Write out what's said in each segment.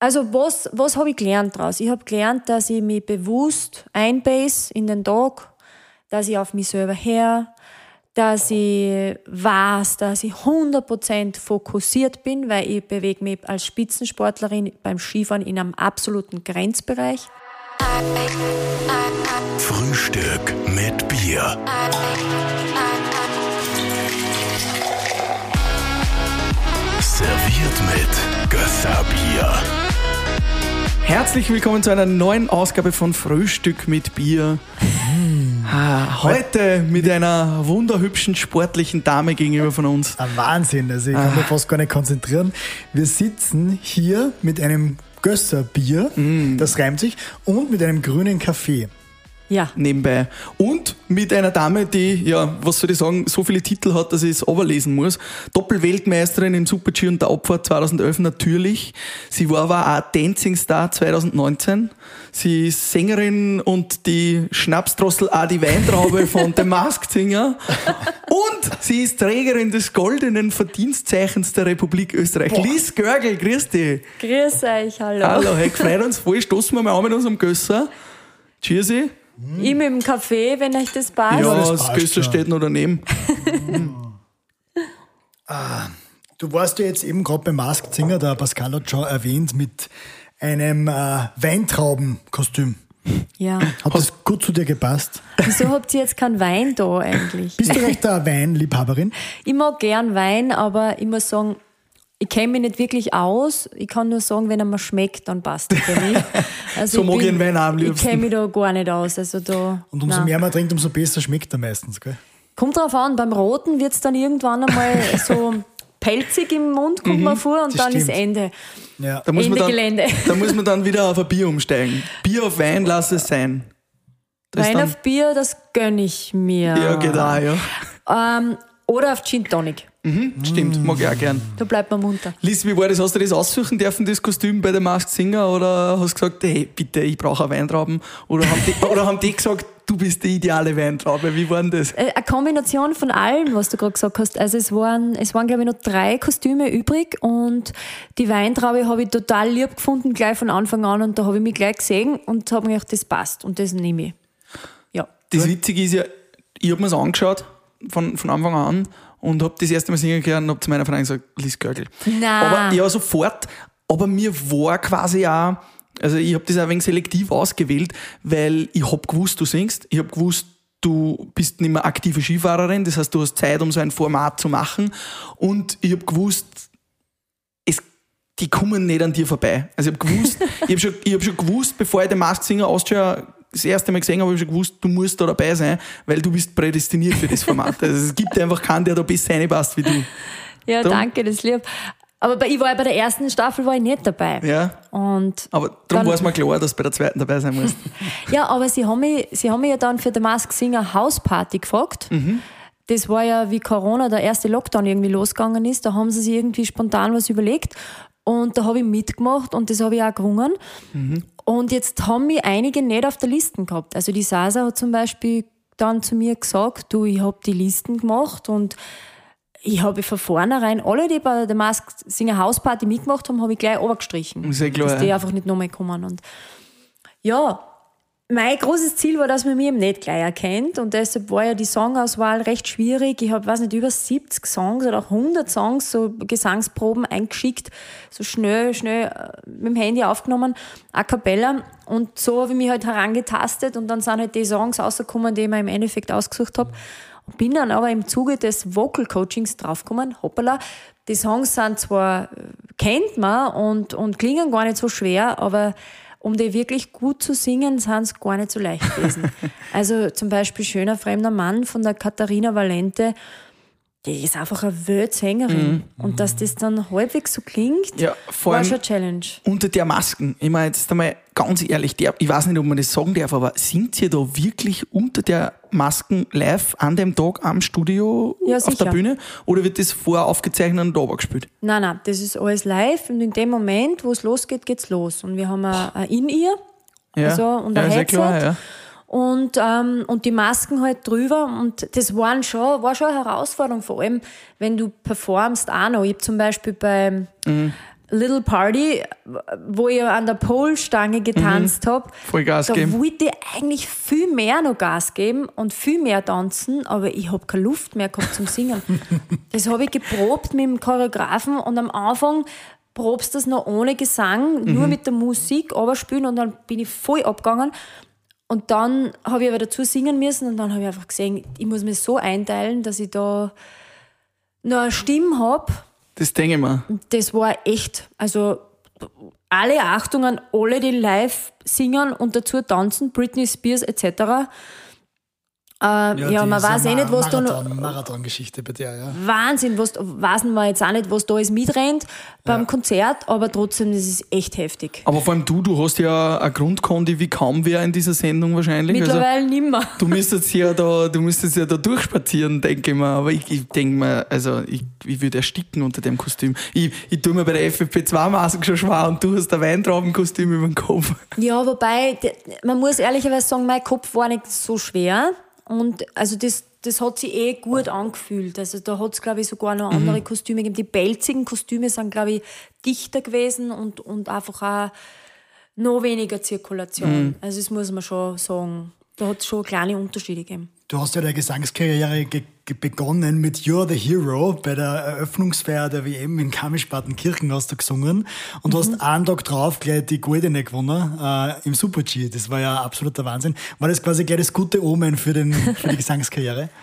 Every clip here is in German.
Also was, was habe ich gelernt daraus? Ich habe gelernt, dass ich mich bewusst einbase in den Tag, dass ich auf mich selber her, dass ich weiß, dass ich 100% fokussiert bin, weil ich bewege mich als Spitzensportlerin beim Skifahren in einem absoluten Grenzbereich. Frühstück mit Bier. Serviert mit Gösserbier. Herzlich willkommen zu einer neuen Ausgabe von Frühstück mit Bier. Ah, Heute mit einer wunderhübschen sportlichen Dame gegenüber von uns. Ein Wahnsinn, also ich kann mich fast gar nicht konzentrieren. Wir sitzen hier mit einem Gösserbier, das reimt sich, und mit einem grünen Kaffee. Ja, nebenbei. Und mit einer Dame, die, ja, was soll ich sagen, so viele Titel hat, dass ich es overlesen muss. Doppelweltmeisterin im Super-G und der Abfahrt 2011 natürlich. Sie war aber auch Dancing Star 2019. Sie ist Sängerin und die Schnapsdrossel auch die Weintraube von The Masked Singer. Und sie ist Trägerin des goldenen Verdienstzeichens der Republik Österreich. Lies Görgel, grüß dich. grüß euch, hallo. Hallo, hey, gefreut uns voll. Stoßen wir mal an mit unserem Gösser. Cheersy. Ich mit dem Kaffee, wenn euch das passt. Ja, das das, schon. steht noch daneben. Du warst ja jetzt eben gerade beim Masked Singer, der Pascal hat schon erwähnt, mit einem äh, Weintraubenkostüm. Ja. Hat das gut zu dir gepasst? Wieso habt ihr jetzt keinen Wein da eigentlich? Bist du recht eine Weinliebhaberin? Ich mag gern Wein, aber ich muss sagen, ich kenne mich nicht wirklich aus. Ich kann nur sagen, wenn er mir schmeckt, dann passt er für mich. Also So mag ich den Wein am Ich liebsten. kenne mich da gar nicht aus. Also da, Und umso nein. mehr man trinkt, umso besser schmeckt er meistens, gell? Kommt drauf an, beim Roten wird es dann irgendwann einmal so pelzig im Mund, kommt man vor, und dann ist stimmt. Ende. Ja. Da muss, man Ende dann, Gelände. da muss man dann wieder auf ein Bier umsteigen. Bier auf Wein, lass es sein. Das ist Wein dann, auf Bier, das gönn ich mir. Ja, geht auch, ja. Ähm, oder auf Gin Tonic. Mhm, stimmt, mag ich auch gern. Da bleibt man munter. Liz, wie war das? Hast du das aussuchen dürfen, das Kostüm bei der Masked Singer? Oder hast du gesagt, hey, bitte, ich brauche eine Weintrauben? Oder haben, die, oder haben die gesagt, du bist die ideale Weintraube? Wie war denn das? Äh, Eine Kombination von allem, was du gerade gesagt hast. Also es waren, es waren glaube ich noch drei Kostüme übrig und die Weintraube habe ich total lieb gefunden, gleich von Anfang an und da habe ich mich gleich gesehen und habe mir gedacht, das passt und das nehme ich. Ja. Das Witzige ist ja, ich habe mir das angeschaut von, von Anfang an und habe das erste Mal singen gehört und habe zu meiner Freundin gesagt, Liz Görgel. Na. Aber ja, sofort. Aber mir war quasi auch, also ich habe das auch ein wenig selektiv ausgewählt, weil ich habe gewusst, du singst. Ich habe gewusst, du bist nicht mehr aktive Skifahrerin, das heißt, du hast Zeit, um so ein Format zu machen. Und ich habe gewusst, es, die kommen nicht an dir vorbei. Also ich habe gewusst, ich habe schon, ich hab schon gewusst, bevor ich den Masked Singer Austria das erste Mal gesehen habe, habe ich schon gewusst, du musst da dabei sein, weil du bist prädestiniert für das Format. Also es gibt einfach keinen, der da besser reinpasst wie du. Ja, Drum- danke, das lieb. Aber bei, ich war ja bei der ersten Staffel war ich nicht dabei. Ja. Und Aber darum war es mir klar, dass du bei der zweiten dabei sein musst. Ja, aber sie haben mich, sie haben mich ja dann für The Mask Singer Hausparty gefragt. Das war ja, wie Corona, der erste Lockdown irgendwie losgegangen ist. Da haben sie sich irgendwie spontan was überlegt. Und da habe ich mitgemacht und das habe ich auch gerungen. Und jetzt haben mich einige nicht auf der Liste gehabt. Also die Sasa hat zum Beispiel dann zu mir gesagt, du, ich habe die Listen gemacht und ich habe von vornherein alle, die bei der Mask Singer Hausparty mitgemacht haben, habe ich gleich runtergestrichen. Ja klar, dass die einfach nicht nochmal kommen. Und ja, mein großes Ziel war, dass man mich eben nicht gleich erkennt und deshalb war ja die Songauswahl recht schwierig. Ich habe, weiß nicht, über 70 Songs oder auch 100 Songs, so Gesangsproben eingeschickt, so schnell, schnell äh, mit dem Handy aufgenommen, a cappella und so habe ich mich halt herangetastet und dann sind halt die Songs rausgekommen, die ich mir im Endeffekt ausgesucht habe. Bin dann aber im Zuge des Vocal Coachings draufgekommen, hoppala, die Songs sind zwar, äh, kennt man und, und klingen gar nicht so schwer, aber um die wirklich gut zu singen, sind es gar nicht so leicht gewesen. also zum Beispiel Schöner fremder Mann von der Katharina Valente, die ist einfach eine Weltsängerin. Und dass das dann halbwegs so klingt, Mhm. Ja, vor war schon eine Challenge. Unter der Masken, ich meine jetzt einmal ganz ehrlich, der, ich weiß nicht, ob man das sagen darf, aber sind ihr da wirklich unter der Masken live an dem Tag am Studio Ja, auf der sicher. Bühne? Oder wird das vorher aufgezeichnet und da gespielt? Nein, nein, das ist alles live und in dem Moment, wo es losgeht, geht's los. Und wir haben ein ein In-Ear Ja, also, und ein ja Headset. klar, ja. Und, ähm, und die Masken halt drüber. Und das waren schon, war schon eine Herausforderung, vor allem wenn du performst auch noch. Ich hab zum Beispiel bei, Little Party, wo ich an der Polstange getanzt Mhm. hab, Voll Gas da geben. wollte ich eigentlich viel mehr noch Gas geben und viel mehr tanzen, aber ich hab keine Luft mehr gehabt zum Singen. das habe ich geprobt mit dem Choreografen und am Anfang probst das noch ohne Gesang, nur Mhm. mit der Musik, aber spielen und dann bin ich voll abgegangen. Und dann habe ich aber dazu singen müssen und dann habe ich einfach gesehen, ich muss mich so einteilen, dass ich da noch eine Stimme habe. Das denke ich mir. Das war echt, also alle Achtung an alle, die live singen und dazu tanzen, Britney Spears etc. Äh, ja, man weiß eh nicht, was da noch. Marathon, Marathon-Geschichte bei der, ja. Wahnsinn, was, weiß man jetzt auch nicht, was da alles mitrennt beim Konzert, aber trotzdem, das ist echt heftig. Aber vor allem du, du hast ja eine Grundkondi wie kaum wer in dieser Sendung wahrscheinlich. Also, Mittlerweile nimmer. du müsstest ja da, du müsstest ja da durchspazieren, denke ich mir. Aber ich, ich denke mir, also ich, ich würde ersticken unter dem Kostüm. Ich, ich tue mir bei der FFP2-Masken schon schwer und du hast ein Weintraubenkostüm über den Kopf. Ja, wobei, man muss ehrlicherweise sagen, mein Kopf war nicht so schwer. Und also das, das hat sich eh gut angefühlt. Also da hat es, glaube ich, sogar noch andere Kostüme gegeben. Die pelzigen Kostüme sind, glaube ich, dichter gewesen und, und einfach auch noch weniger Zirkulation. Also das muss man schon sagen. Da hat es schon kleine Unterschiede gegeben. Du hast ja deine Gesangskarriere ge ge begonnen mit You're the Hero. Bei der Eröffnungsfeier der WM in Garmisch-Partenkirchen hast du gesungen und hast einen Tag drauf gleich die Goldene gewonnen äh, im Super-G. Das war ja absoluter Wahnsinn. War das quasi gleich das gute Omen für, den, für die Gesangskarriere?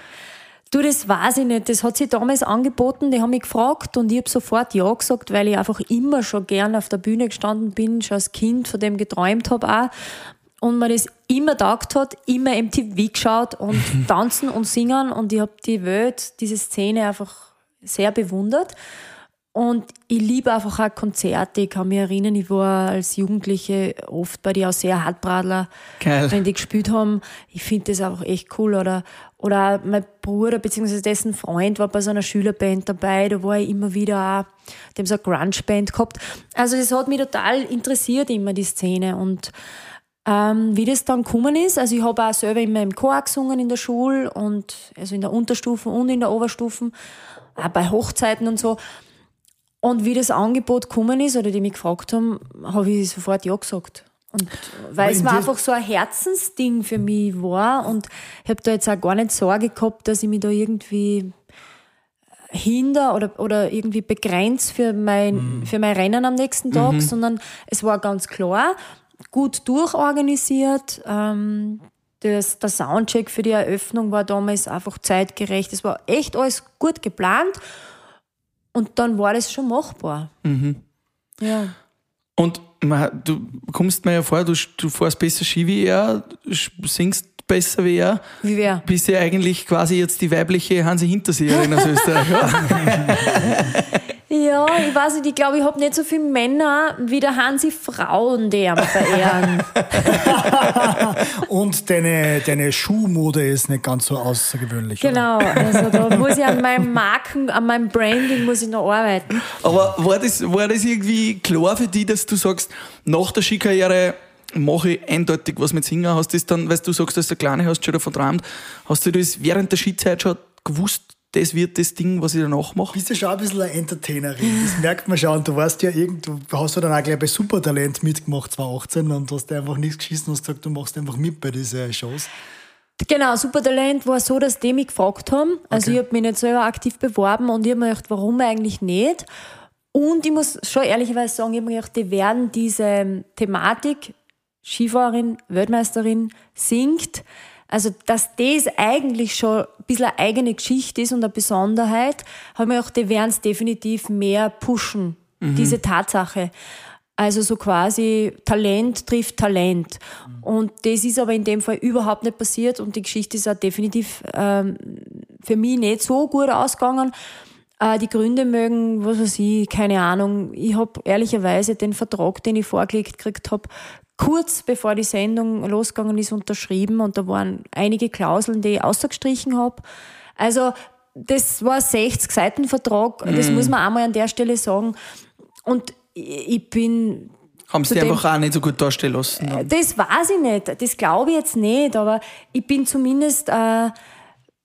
Du, das weiß ich nicht. Das hat sich damals angeboten, die haben mich gefragt und ich habe sofort Ja gesagt, weil ich einfach immer schon gern auf der Bühne gestanden bin, schon als Kind von dem geträumt habe auch. Und mir das immer taugt hat, immer MTV geschaut und tanzen und singen und ich habe die Welt, diese Szene einfach sehr bewundert. Und ich liebe einfach auch Konzerte. Ich kann mich erinnern, ich war als Jugendliche oft bei die auch sehr Hartbradler, Geil. wenn die gespielt haben. Ich finde das einfach echt cool. Oder, oder mein Bruder bzw. dessen Freund war bei so einer Schülerband dabei. Da war ich immer wieder auch, haben so eine Grunge-Band gehabt. Also das hat mich total interessiert, immer die Szene. Und ähm, wie das dann gekommen ist, also ich habe auch selber immer im Chor gesungen in der Schule und also in der Unterstufen und in der Oberstufen, auch bei Hochzeiten und so. Und wie das Angebot gekommen ist oder die mich gefragt haben, habe ich sofort Ja gesagt. Und weil es dir- einfach so ein Herzensding für mich war und ich habe da jetzt auch gar nicht Sorge gehabt, dass ich mich da irgendwie hinder oder, oder irgendwie begrenzt für mein, für mein Rennen am nächsten Tag, sondern es war ganz klar, gut durchorganisiert. Ähm, das, der Soundcheck für die Eröffnung war damals einfach zeitgerecht. Es war echt alles gut geplant und dann war das schon machbar. Ja. Und man, du kommst mir ja vor, du, du fährst besser Ski wie er, singst besser wie er. Wie wer? Bist ja eigentlich quasi jetzt die weibliche Hansi Hinterseherin aus Österreich. oder? Ja, ich weiß nicht, ich glaube, ich habe nicht so viele Männer wie der Hansi Frauen, die ihn verehren. Und deine, deine Schuhmode ist nicht ganz so außergewöhnlich. oder? genau, also da muss ich an meinem Marken, an meinem Branding muss ich noch arbeiten. Aber war das, war das irgendwie klar für dich, dass du sagst, nach der Skikarriere mache ich eindeutig was mit Singen? Hast du das dann, weil du sagst, dass du Kleine hast, schon davon träumt, hast du das während der Skizeit schon gewusst, das wird das Ding, was ich danach mache? bist ja schon ein bisschen eine Entertainerin. Das merkt man schon. Und du warst ja irgend, du hast ja dann auch gleich bei Supertalent mitgemacht, 2018, und hast einfach nichts geschissen und hast gesagt, du machst einfach mit bei diesen Shows. Genau, Supertalent war so, dass die mich gefragt haben. Also Okay. ich habe mich nicht selber aktiv beworben und ich habe mir gedacht, warum eigentlich nicht? Und ich muss schon ehrlicherweise sagen, ich habe mir gedacht, die werden diese Thematik, Skifahrerin, Weltmeisterin, singt, also dass das eigentlich schon ein bisschen eine eigene Geschichte ist und eine Besonderheit, habe ich mir gedacht, die werden es definitiv mehr pushen, diese Tatsache. Also so quasi Talent trifft Talent. Und das ist aber in dem Fall überhaupt nicht passiert und die Geschichte ist auch definitiv ähm, für mich nicht so gut ausgegangen. Äh, die Gründe mögen, was weiß ich, keine Ahnung. Ich habe ehrlicherweise den Vertrag, den ich vorgelegt gekriegt habe, kurz bevor die Sendung losgegangen ist, unterschrieben und da waren einige Klauseln, die ich ausgestrichen habe. Also das war ein 60 Seiten Vertrag, das muss man einmal an der Stelle sagen. Und ich bin Haben sie einfach auch nicht so gut darstellen lassen? das weiß ich nicht, das glaube ich jetzt nicht, aber ich bin zumindest äh,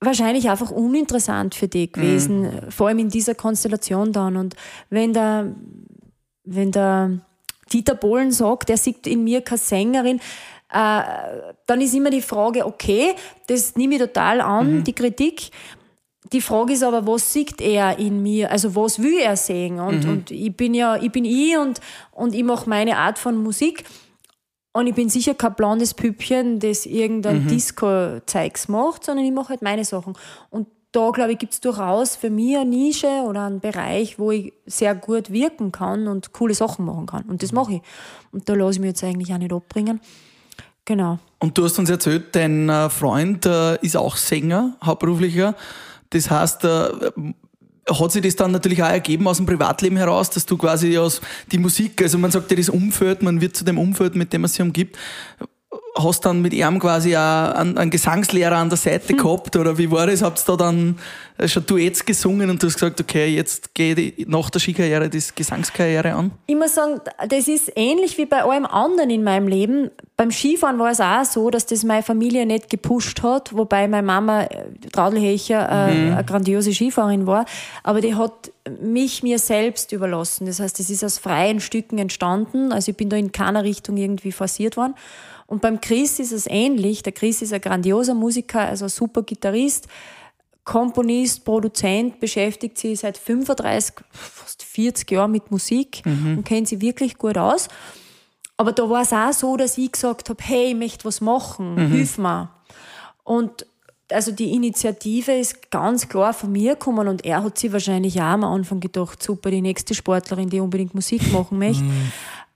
wahrscheinlich einfach uninteressant für die gewesen, vor allem in dieser Konstellation dann. Und wenn der wenn der Dieter Bohlen sagt, er sieht in mir keine Sängerin, äh, dann ist immer die Frage, okay, das nehme ich total an, die Kritik. Die Frage ist aber, was sieht er in mir? Also was will er sehen? Und, und ich bin ja, ich bin ich und, und ich mache meine Art von Musik. Und ich bin sicher kein blondes Püppchen, das irgendein Disco-Zeugs macht, sondern ich mache halt meine Sachen. Und da, glaube ich, gibt es durchaus für mich eine Nische oder einen Bereich, wo ich sehr gut wirken kann und coole Sachen machen kann. Und das mache ich. Und da lasse ich mich jetzt eigentlich auch nicht abbringen. Genau. Und du hast uns erzählt, dein äh, Freund äh, ist auch Sänger, hauptberuflicher. Das heißt, äh, hat sich das dann natürlich auch ergeben aus dem Privatleben heraus, dass du quasi aus die Musik, also man sagt ja das Umfeld, man wird zu dem Umfeld, mit dem man sich umgibt, hast dann mit ihm quasi auch einen, einen Gesangslehrer an der Seite gehabt oder wie war das? Habt ihr da dann schon Duets gesungen und du hast gesagt, okay, jetzt gehe ich nach der Skikarriere die Gesangskarriere an? Ich muss sagen, das ist ähnlich wie bei allem anderen in meinem Leben. Beim Skifahren war es auch so, dass das meine Familie nicht gepusht hat, wobei meine Mama, äh, Traudlhecher, äh, eine grandiose Skifahrerin war. Aber die hat mich mir selbst überlassen. Das heißt, es ist aus freien Stücken entstanden. Also ich bin da in keiner Richtung irgendwie forciert worden. Und beim Chris ist es ähnlich. Der Chris ist ein grandioser Musiker, also ein super Gitarrist, Komponist, Produzent, beschäftigt sich seit 35, fast 40 Jahren mit Musik und kennt sich wirklich gut aus. Aber da war es auch so, dass ich gesagt habe, hey, ich möchte was machen, hilf mir. Und also die Initiative ist ganz klar von mir gekommen und er hat sich wahrscheinlich auch am Anfang gedacht, super, die nächste Sportlerin, die unbedingt Musik machen möchte.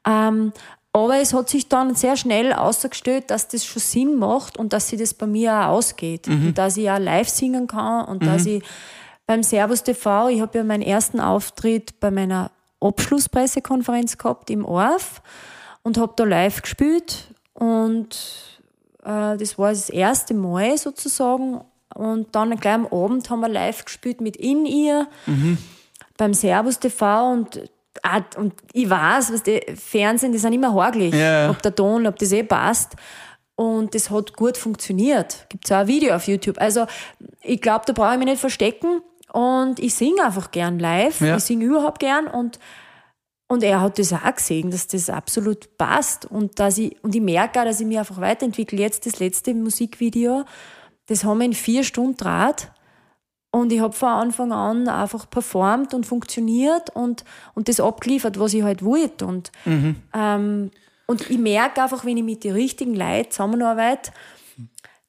Ähm, aber es hat sich dann sehr schnell ausgestellt, dass das schon Sinn macht und dass sie das bei mir auch ausgeht. Und dass ich auch live singen kann und dass ich beim Servus TV, ich habe ja meinen ersten Auftritt bei meiner Abschlusspressekonferenz gehabt im Orf und habe da live gespielt und äh, das war das erste Mal sozusagen. Und dann gleich am Abend haben wir live gespielt mit In ihr beim Servus TV und, ah, und ich weiß, was die Fernsehen, die sind immer haglich, Ja, ja. ob der Ton, ob das eh passt. Und das hat gut funktioniert. Gibt es auch ein Video auf YouTube. Also ich glaube, da brauche ich mich nicht verstecken. Und ich singe einfach gern live. Ja. Ich singe überhaupt gern. Und und er hat das auch gesehen, dass das absolut passt und dass ich, und ich merke auch, dass ich mich einfach weiterentwickle. Jetzt das letzte Musikvideo, das haben wir in vier Stunden Draht und ich habe von Anfang an einfach performt und funktioniert und, und das abgeliefert, was ich halt wollte. Und, ähm, und ich merke einfach, wenn ich mit den richtigen Leuten zusammenarbeite,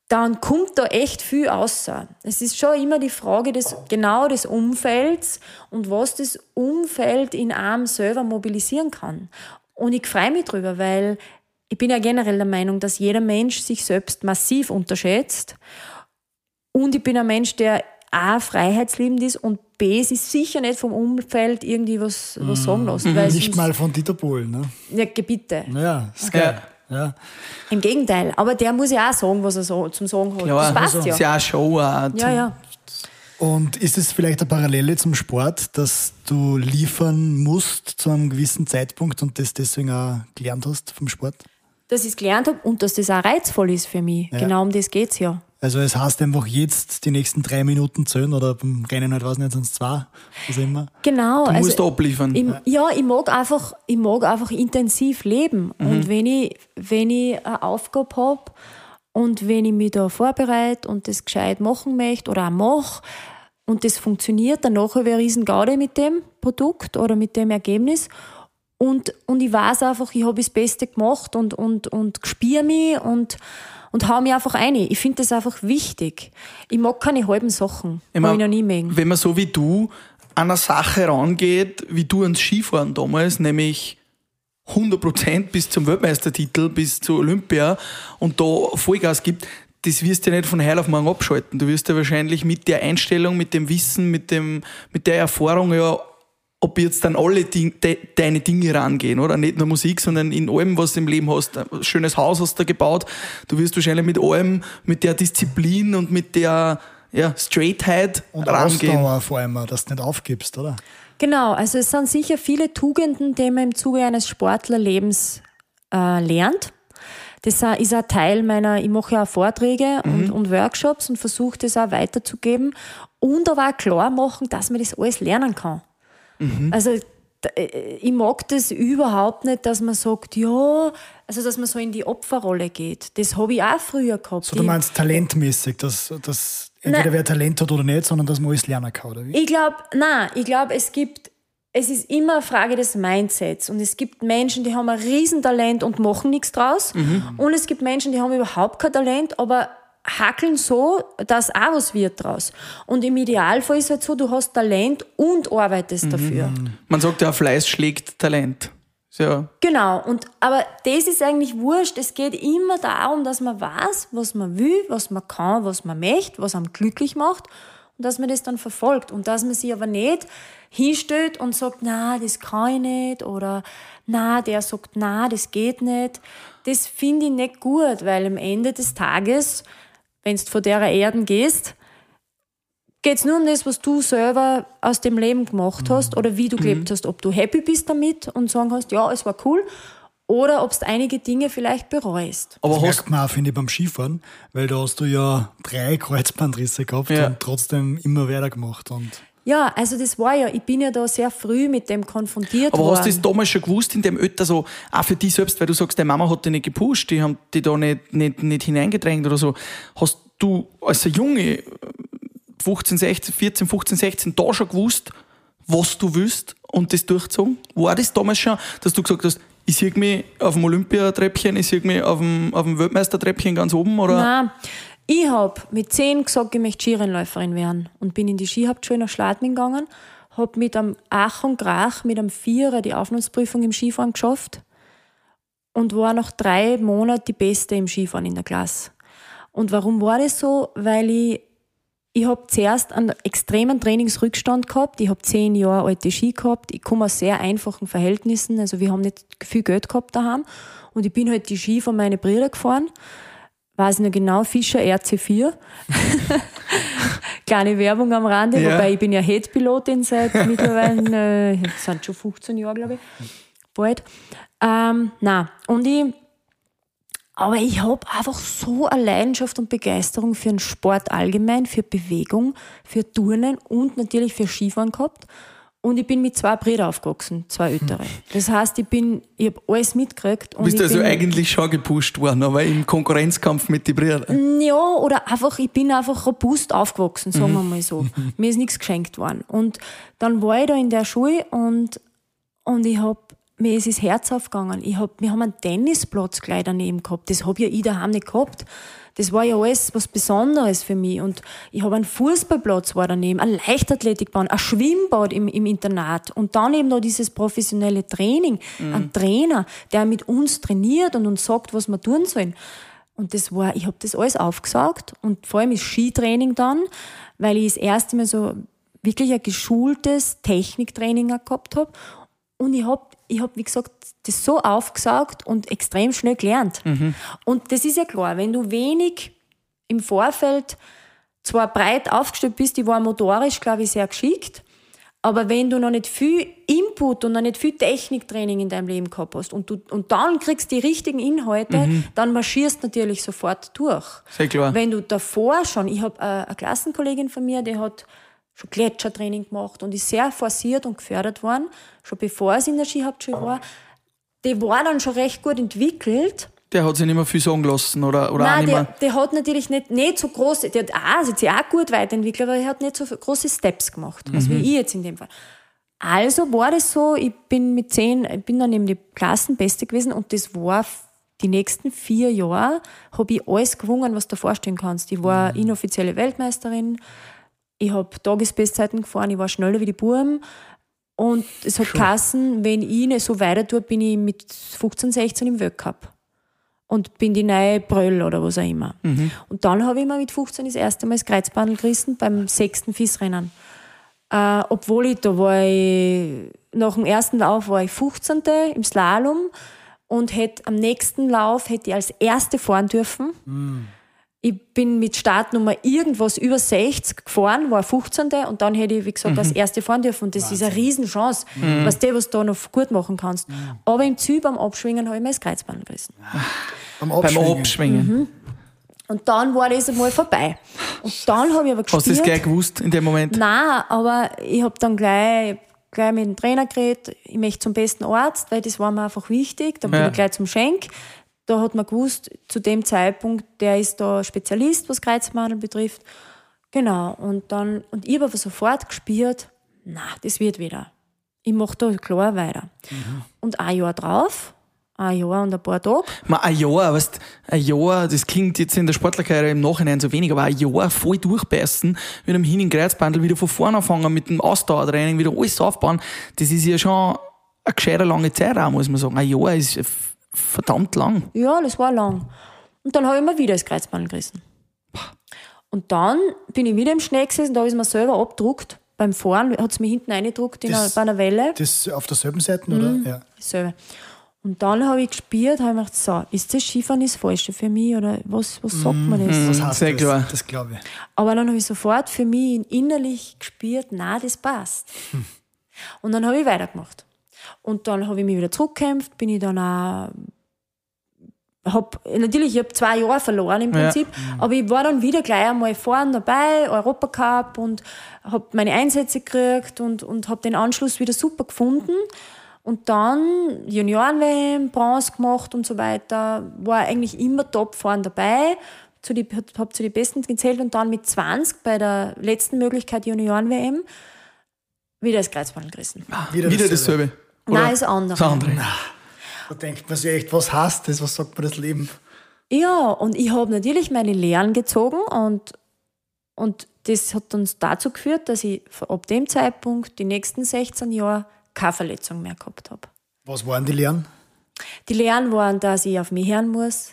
dann kommt da echt viel außer. Es ist schon immer die Frage des, genau des Umfelds und was das Umfeld in einem selber mobilisieren kann. Und ich freue mich drüber, weil ich bin ja generell der Meinung, dass jeder Mensch sich selbst massiv unterschätzt. Und ich bin ein Mensch, der A, freiheitsliebend ist und B, es ist sicher nicht vom Umfeld irgendwie was, was sagen lässt. Weil Nicht mal von Dieter Bohlen, ne? Ja, bitte. Ja, ist geil. Ja. Im Gegenteil. Aber der muss ja auch sagen, was er so zum Sagen hat. das passt ist ja. ja auch Show. Auch Ja, ja. Und ist es vielleicht eine Parallele zum Sport, dass du liefern musst zu einem gewissen Zeitpunkt und das deswegen auch gelernt hast vom Sport? Dass ich es gelernt habe und dass das auch reizvoll ist für mich. Genau um das geht's ja. Also es heißt einfach jetzt die nächsten drei Minuten zählen oder beim Rennen halt, weiß nicht, sonst zwei, was immer. Genau. Du musst abliefern. Ich, ja, ich mag einfach, ich mag einfach intensiv leben. Und wenn ich, wenn ich eine Aufgabe habe und wenn ich mich da vorbereite und das gescheit machen möchte oder auch mache und das funktioniert, dann nachher wäre riesen Gaude mit dem Produkt oder mit dem Ergebnis. Und, und ich weiß einfach, ich habe das Beste gemacht und, und, und spiele mich und, und hau mich einfach ein. Ich finde das einfach wichtig. Ich mag keine halben Sachen. Ich mein, ich noch nie mögen. Wenn man so wie du an eine Sache rangeht, wie du ans Skifahren damals, nämlich 100% bis zum Weltmeistertitel, bis zu Olympia und da Vollgas gibt, das wirst du nicht von heute auf morgen abschalten. Du wirst ja wahrscheinlich mit der Einstellung, mit dem Wissen, mit, dem, mit der Erfahrung ja ob jetzt dann alle Ding, de, deine Dinge rangehen, oder? Nicht nur Musik, sondern in allem, was du im Leben hast. Ein schönes Haus hast du gebaut. Du wirst wahrscheinlich mit allem, mit der Disziplin und mit der ja, Straightheit Und rangehen. Ausdauer vor allem, auch, dass du nicht aufgibst, oder? Genau, also es sind sicher viele Tugenden, die man im Zuge eines Sportlerlebens äh, lernt. Das ist ein Teil meiner, ich mache ja auch Vorträge und, und Workshops und versuche das auch weiterzugeben und aber auch klar machen, dass man das alles lernen kann. Also d- äh, ich mag das überhaupt nicht, dass man sagt, ja, also dass man so in die Opferrolle geht. Das habe ich auch früher gehabt. So, du meinst talentmäßig, dass, dass entweder Nein. wer Talent hat oder nicht, sondern dass man alles lernen kann, oder wie? Ich glaube, nein, ich glaube, es gibt, es ist immer eine Frage des Mindsets. Und es gibt Menschen, die haben ein Riesentalent und machen nichts draus. Und es gibt Menschen, die haben überhaupt kein Talent, aber hackeln so, dass auch was wird draus. Und im Idealfall ist es halt so, du hast Talent und arbeitest dafür. Man sagt ja, Fleiß schlägt Talent. Ja, Genau, und, aber das ist eigentlich wurscht. Es geht immer darum, dass man weiß, was man will, was man kann, was man möchte, was einem glücklich macht und dass man das dann verfolgt und dass man sich aber nicht hinstellt und sagt, na, das kann ich nicht oder na, der sagt, na, das geht nicht. Das finde ich nicht gut, weil am Ende des Tages, wenn du von der Erden gehst, geht es nur um das, was du selber aus dem Leben gemacht hast oder wie du gelebt hast. Ob du happy bist damit und sagen kannst, ja, es war cool, oder ob du einige Dinge vielleicht bereust. aber Das hast merkt man auch, finde ich, beim Skifahren, weil da hast du ja drei Kreuzbandrisse gehabt Ja. und trotzdem immer weitergemacht. Und Ja, also das war ja, ich bin ja da sehr früh mit dem konfrontiert Aber worden. hast du das damals schon gewusst in dem Alter, so, auch für dich selbst, weil du sagst, deine Mama hat dich nicht gepusht, die haben dich da nicht, nicht, nicht hineingedrängt oder so. Hast du als ein Junge, äh, 15, 16, 14, 15, 16, da schon gewusst, was du willst und das durchgezogen? War das damals schon, dass du gesagt hast, ich sehe mich auf dem Olympiatreppchen, ich sehe mich auf dem, auf dem Weltmeistertreppchen ganz oben, oder? Nein, ich habe mit zehn gesagt, ich möchte Skirennläuferin werden und bin in die Skihauptschule nach Schladming gegangen, habe mit einem Ach und Krach, mit einem Vierer die Aufnahmeprüfung im Skifahren geschafft und war nach drei Monaten die Beste im Skifahren in der Klasse. Und warum war das so? Weil ich ich habe zuerst einen extremen Trainingsrückstand gehabt. Ich habe zehn Jahre alte Ski gehabt. Ich komme aus sehr einfachen Verhältnissen. Also wir haben nicht viel Geld gehabt daheim. Und ich bin halt die Ski von meinen Brüdern gefahren. Weiß noch genau, Fischer RC4. Kleine Werbung am Rande, Ja. wobei ich bin ja Head-Pilotin seit mittlerweile, äh, sind schon 15 Jahre, glaube ich, bald. Ähm, na und ich, aber ich habe einfach so eine Leidenschaft und Begeisterung für den Sport allgemein, für Bewegung, für Turnen und natürlich für Skifahren gehabt. Und ich bin mit zwei Brüdern aufgewachsen, zwei ältere. Das heißt, ich bin, ich habe alles mitgekriegt. Du Und bist ich also eigentlich schon gepusht worden, aber im Konkurrenzkampf mit den Brüdern. Ja, oder einfach, ich bin einfach robust aufgewachsen, sagen wir mal so. Mir ist nichts geschenkt worden. Und dann war ich da in der Schule und, und ich hab, mir ist das Herz aufgegangen. Ich hab, wir haben einen Tennisplatz gleich daneben gehabt. Das hab ja ich daheim nicht gehabt. Das war ja alles was Besonderes für mich. Und ich habe einen Fußballplatz war daneben, ein Leichtathletikbahn, ein Schwimmbad im, im Internat und dann eben noch dieses professionelle Training, ein Trainer, der mit uns trainiert und uns sagt, was wir tun sollen. Und das war, ich habe das alles aufgesaugt und vor allem das Skitraining dann, weil ich das erste Mal so wirklich ein geschultes Techniktraining gehabt habe. Und ich habe, ich hab, wie gesagt, das so aufgesaugt und extrem schnell gelernt. Und das ist ja klar, wenn du wenig im Vorfeld zwar breit aufgestellt bist, ich war motorisch, glaube ich, sehr geschickt, aber wenn du noch nicht viel Input und noch nicht viel Techniktraining in deinem Leben gehabt hast und, du, und dann kriegst die richtigen Inhalte, dann marschierst du natürlich sofort durch. Sehr klar. Wenn du davor schon, ich habe eine Klassenkollegin von mir, die hat schon Gletschertraining gemacht und ist sehr forciert und gefördert worden, schon bevor sie in der Skihauptschule war. Die war dann schon recht gut entwickelt. Der hat sich nicht mehr viel sagen lassen, oder, oder auch Nein, nicht der, mehr. der hat natürlich nicht, nicht so große, der hat auch, also hat sich auch gut weiterentwickelt, aber er hat nicht so große Steps gemacht, also wie ich jetzt in dem Fall. Also war das so, ich bin mit zehn, ich bin dann eben die Klassenbeste gewesen und das war die nächsten vier Jahre, habe ich alles gewonnen, was du dir vorstellen kannst. Ich war inoffizielle Weltmeisterin, ich habe Tagesbestzeiten gefahren, ich war schneller wie die Buben. Und es hat geheißen, wenn ich nicht so weiter tue, bin ich mit 15, 16 im Weltcup. Und bin die neue Bröll oder was auch immer. Und dann habe ich mir mit 15 das erste Mal das Kreuzbandel gerissen beim sechsten Fiesrennen. Äh, obwohl ich, da war ich, nach dem ersten Lauf war ich 15. im Slalom und hätte am nächsten Lauf hätte ich als Erste fahren dürfen. Ich bin mit Startnummer irgendwas über 60 gefahren, war 15. und dann hätte ich, wie gesagt, als Erste fahren dürfen. Und das ist eine Riesenchance, was du was du da noch gut machen kannst. Aber im Ziel beim Abschwingen habe ich mir das Kreuzband gerissen. Beim Beim Abschwingen. Abschwingen. Und dann war das einmal vorbei. Und dann habe ich aber Hast du das gespürt... gleich gewusst in dem Moment? Nein, aber ich habe dann gleich gleich mit dem Trainer geredet, ich möchte zum besten Arzt, weil das war mir einfach wichtig. Dann bin Ja. ich gleich zum Schenk. Da hat man gewusst, zu dem Zeitpunkt, der ist da Spezialist, was Kreuzmandeln betrifft. Genau. Und dann, und ich habe aber sofort gespürt, na, das wird wieder. Ich mache da klar weiter. Und ein Jahr drauf, ein Jahr und ein paar Tage, Man, ein Jahr, weißt, ein Jahr, das klingt jetzt in der Sportlerkarriere im Nachhinein so wenig, aber ein Jahr voll durchbeißen, mit einem Hin- in Kreuzbandel wieder von vorne anfangen, mit dem Ausdauertraining wieder alles aufbauen, das ist ja schon eine gescheiter lange Zeit auch, muss man sagen. Ein Jahr ist verdammt lang. Ja, das war lang. Und dann habe ich mir wieder das Kreuzbandel gerissen. Und dann bin ich wieder im Schnee gesessen, da habe ich es mir selber abgedruckt. Beim Fahren hat es mir hinten reingedruckt in einer, Das- bei einer Welle. Das auf derselben Seite, Mhm. oder? Ja. Dasselbe. Und dann habe ich gespürt, habe ich mir gedacht, so, ist das Skifahren das Falsche für mich oder was, was sagt man das? Was heißt sehr das? klar. Das glaube ich. Aber dann habe ich sofort für mich innerlich gespürt, na, das passt. Und dann habe ich weitergemacht. Und dann habe ich mich wieder zurückgekämpft, bin ich dann auch, hab, natürlich, ich habe zwei Jahre verloren im Ja. Prinzip, aber ich war dann wieder gleich einmal vorne dabei, Europacup und habe meine Einsätze gekriegt und, und habe den Anschluss wieder super gefunden. Und dann Junioren-WM, Bronze gemacht und so weiter, war eigentlich immer top vorne dabei, zu die, habe zu den Besten gezählt und dann mit 20 bei der letzten Möglichkeit Junioren-WM wieder das Kreuzbandel gerissen. Wieder, Wieder dasselbe. dasselbe. Oder Nein, das andere. Das andere. Da denkt man sich echt, was heißt das? Was sagt man das Leben? Ja, und ich habe natürlich meine Lehren gezogen und, und das hat uns dazu geführt, dass ich ab dem Zeitpunkt die nächsten 16 Jahre keine Verletzung mehr gehabt habe. Was waren die Lehren? Die Lehren waren, dass ich auf mich hören muss,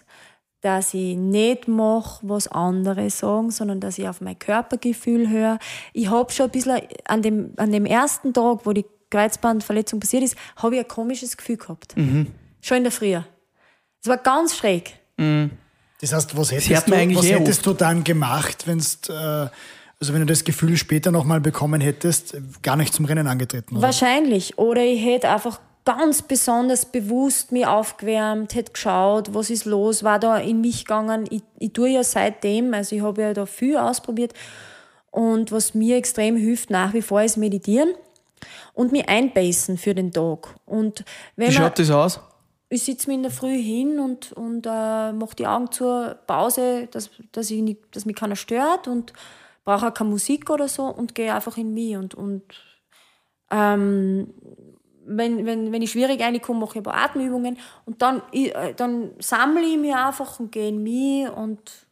dass ich nicht mache, was andere sagen, sondern dass ich auf mein Körpergefühl höre. Ich habe schon ein bisschen an dem, an dem ersten Tag, wo die Kreuzbandverletzung passiert ist, habe ich ein komisches Gefühl gehabt. Schon in der Früh. Es war ganz schräg. Das heißt, was hättest, du, was eh hättest du dann gemacht, wenn's, äh, also wenn du das Gefühl später nochmal bekommen hättest, gar nicht zum Rennen angetreten? Oder? Wahrscheinlich. Oder ich hätte einfach ganz besonders bewusst mich aufgewärmt, hätte geschaut, was ist los, war da in mich gegangen. Ich, ich tue ja seitdem, also ich habe ja da viel ausprobiert. Und was mir extrem hilft nach wie vor ist meditieren und mich einbeißen für den Tag. Und wenn Wie schaut das aus? ich sitze mir in der Früh hin und, und äh, mache die Augen zur Pause, dass, dass, ich nicht, dass mich keiner stört und brauche auch keine Musik oder so und gehe einfach in mich. Und, und ähm, wenn, wenn, wenn ich schwierig reinkomme, mache ich ein paar Atemübungen und dann, ich, äh, dann sammle ich mich einfach und gehe in mich und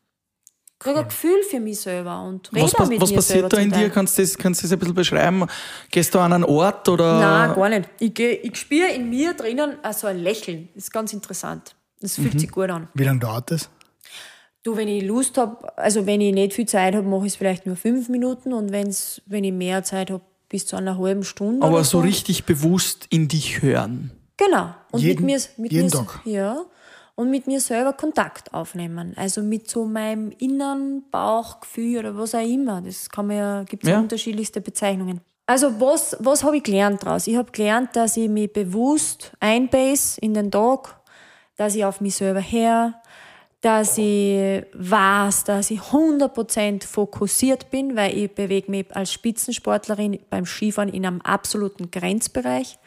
kriege ein Gefühl für mich selber und rede Was, mit was mir selber passiert da in dir? Kannst du das, kannst du das ein bisschen beschreiben? Gehst du an einen Ort oder? Nein, gar nicht. Ich, geh, ich spüre in mir drinnen äh, so ein Lächeln. Das ist ganz interessant. Das fühlt sich gut an. Wie lange dauert das? Du, wenn ich Lust habe, also wenn ich nicht viel Zeit habe, mache ich es vielleicht nur fünf Minuten und wenn's, wenn ich mehr Zeit habe, bis zu einer halben Stunde. aber oder so richtig bewusst in dich hören. Genau. Und Jeden- mit mir, mit jeden mir, Tag? Ja. Und mit mir selber Kontakt aufnehmen. Also mit so meinem inneren Bauchgefühl oder was auch immer. Das kann man ja, gibt es Ja. unterschiedlichste Bezeichnungen. Also was, was habe ich gelernt daraus? Ich habe gelernt, dass ich mich bewusst einbase in den Tag, dass ich auf mich selber her, dass ich weiß, dass ich 100% fokussiert bin, weil ich bewege mich als Spitzensportlerin beim Skifahren in einem absoluten Grenzbereich.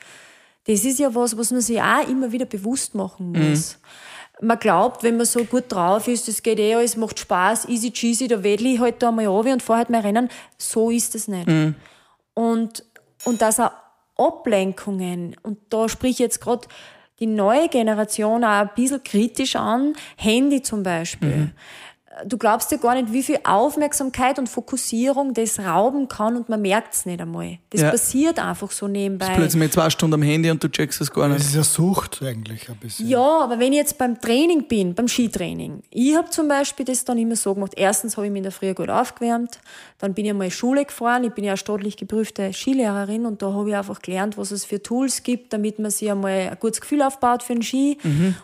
Das ist ja was, was man sich auch immer wieder bewusst machen muss. Man glaubt, wenn man so gut drauf ist, das geht eh alles, macht Spaß, easy cheesy, da wedel ich halt da einmal runter und fahre halt mein Rennen. So ist es nicht. Und, und dass auch Ablenkungen, und da sprich ich jetzt gerade die neue Generation auch ein bisschen kritisch an, Handy zum Beispiel. Du glaubst ja gar nicht, wie viel Aufmerksamkeit und Fokussierung das rauben kann und man merkt es nicht einmal. Das Ja. passiert einfach so nebenbei. Plötzlich mit zwei Stunden am Handy und du checkst es gar Das nicht. ist ja Sucht eigentlich ein bisschen. Ja, aber wenn ich jetzt beim Training bin, beim Skitraining, ich habe zum Beispiel das dann immer so gemacht. Erstens habe ich mich in der Früh gut aufgewärmt, dann bin ich einmal in die Schule gefahren, ich bin ja staatlich geprüfte Skilehrerin und da habe ich einfach gelernt, was es für Tools gibt, damit man sich einmal ein gutes Gefühl aufbaut für den Ski.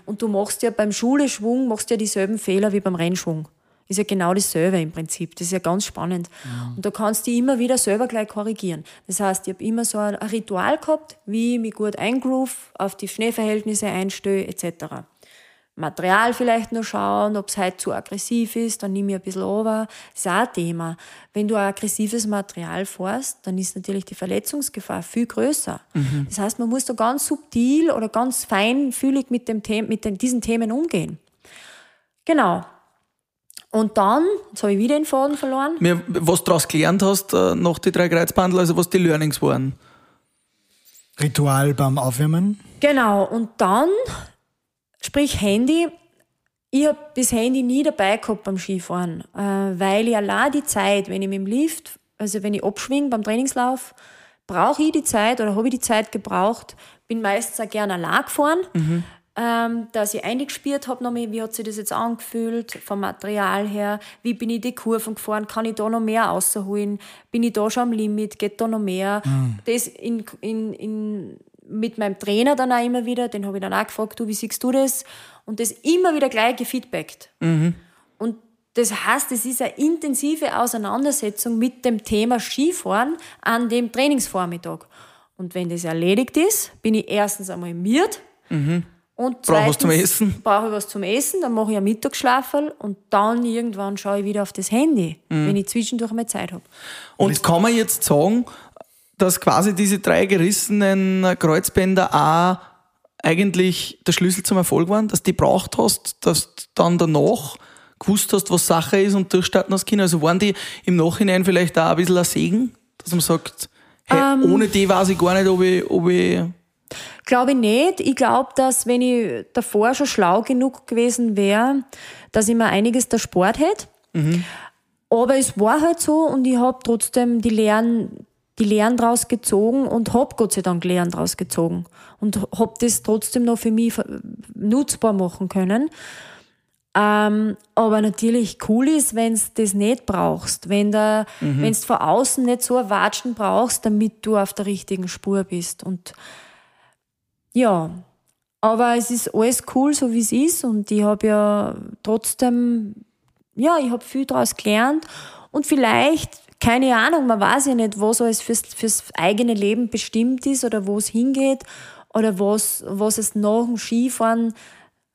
Und du machst ja beim Schuleschwung, machst ja dieselben Fehler wie beim Rennschwung. Ist ja genau dasselbe im Prinzip. Das ist ja ganz spannend. Und da kannst du immer wieder selber gleich korrigieren. Das heißt, ich habe immer so ein Ritual gehabt, wie ich mich gut eingroove, auf die Schneeverhältnisse einstelle, etc. Material vielleicht noch schauen, ob es halt zu aggressiv ist, dann nehme ich ein bisschen over. Das ist auch ein Thema. Wenn du ein aggressives Material fährst, dann ist natürlich die Verletzungsgefahr viel größer. Das heißt, man muss da ganz subtil oder ganz feinfühlig mit, dem The mit den, diesen Themen umgehen. Genau. Und dann, jetzt habe ich wieder den Faden verloren. Mir, was du daraus gelernt hast, äh, nach die drei Kreuzbandel, also was die Learnings waren. Ritual beim Aufwärmen. Genau, und dann, sprich Handy, ich habe das Handy nie dabei gehabt beim Skifahren, äh, weil ich allein die Zeit, wenn ich mit dem Lift, also wenn ich abschwinge beim Trainingslauf, brauche ich die Zeit oder habe ich die Zeit gebraucht, bin meistens auch gerne allein gefahren, ähm, dass ich eingespielt habe, nochmal, wie hat sich das jetzt angefühlt, vom Material her, wie bin ich die Kurven gefahren, kann ich da noch mehr rausholen, bin ich da schon am Limit, geht da noch mehr. Das in, in, in, mit meinem Trainer dann auch immer wieder, den habe ich dann auch gefragt, du, wie siehst du das? Und das immer wieder gleich gefeedbackt. Und das heißt, es ist eine intensive Auseinandersetzung mit dem Thema Skifahren an dem Trainingsvormittag. Und wenn das erledigt ist, bin ich erstens einmal miert. Und Brauch was zum Essen. Brauche ich was zum Essen, dann mache ich ein Mittagsschlafel und dann irgendwann schaue ich wieder auf das Handy, wenn ich zwischendurch mal Zeit habe. Und kann man jetzt sagen, dass quasi diese drei gerissenen Kreuzbänder auch eigentlich der Schlüssel zum Erfolg waren, dass du die braucht hast, dass du dann danach gewusst hast, was Sache ist und durchstarten hast können? Also waren die im Nachhinein vielleicht auch ein bisschen ein Segen, dass man sagt, hey, Ähm. ohne die weiß ich gar nicht, ob ich, ob ich Glaube ich nicht. Ich glaube, dass wenn ich davor schon schlau genug gewesen wäre, dass ich mir einiges der Sport hätte. Aber es war halt so und ich habe trotzdem die Lehren, die Lehren draus gezogen und habe Gott sei Dank Lehren draus gezogen und habe das trotzdem noch für mich nutzbar machen können. Ähm, aber natürlich cool ist, wenn du das nicht brauchst, wenn du wenn von außen nicht so ein Watschen brauchst, damit du auf der richtigen Spur bist. Und ja, aber es ist alles cool, so wie es ist. Und ich habe ja trotzdem, ja, ich habe viel daraus gelernt. Und vielleicht, keine Ahnung, man weiß ja nicht, was alles fürs, fürs eigene Leben bestimmt ist oder wo es hingeht oder was, was es nach dem Skifahren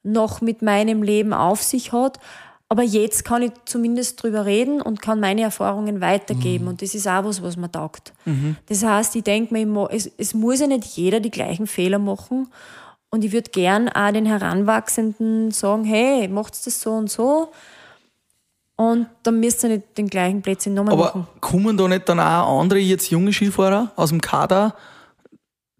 noch mit meinem Leben auf sich hat. Aber jetzt kann ich zumindest drüber reden und kann meine Erfahrungen weitergeben. Und das ist auch was, was mir taugt. Das heißt, ich denke mir es, es muss ja nicht jeder die gleichen Fehler machen. Und ich würde gern auch den Heranwachsenden sagen, hey, macht's das so und so. Und dann müsst ihr nicht den gleichen Plätzchen nochmal machen. Aber kommen da nicht dann auch andere, jetzt junge Skifahrer aus dem Kader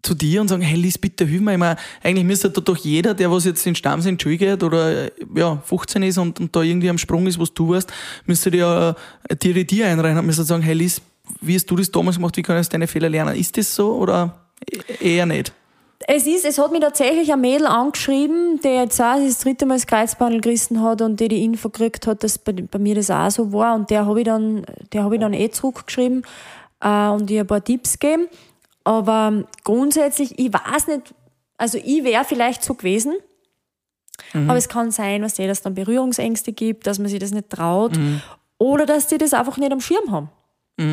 zu dir und sagen, hey Lies, bitte hilf mir. Ich meine, eigentlich müsste da doch jeder, der was jetzt in Stamm in die Schule geht oder ja, 15 ist und, und da irgendwie am Sprung ist, was du warst, müsste dir ja dir die dir einreihen und müsste sagen, hey Lies, wie hast du das damals gemacht, wie kannst du deine Fehler lernen? Ist das so oder eher nicht? Es ist, es hat mich tatsächlich ein Mädel angeschrieben, der jetzt auch das dritte Mal das Kreuzbandel gerissen hat und der die Info gekriegt hat, dass bei, bei mir das auch so war. Und der habe ich dann, der habe ich dann eh zurückgeschrieben äh, und ihr ein paar Tipps gegeben. Aber grundsätzlich, ich weiß nicht, also ich wäre vielleicht so gewesen, aber es kann sein, was dass es dann Berührungsängste gibt, dass man sich das nicht traut oder dass die das einfach nicht am Schirm haben.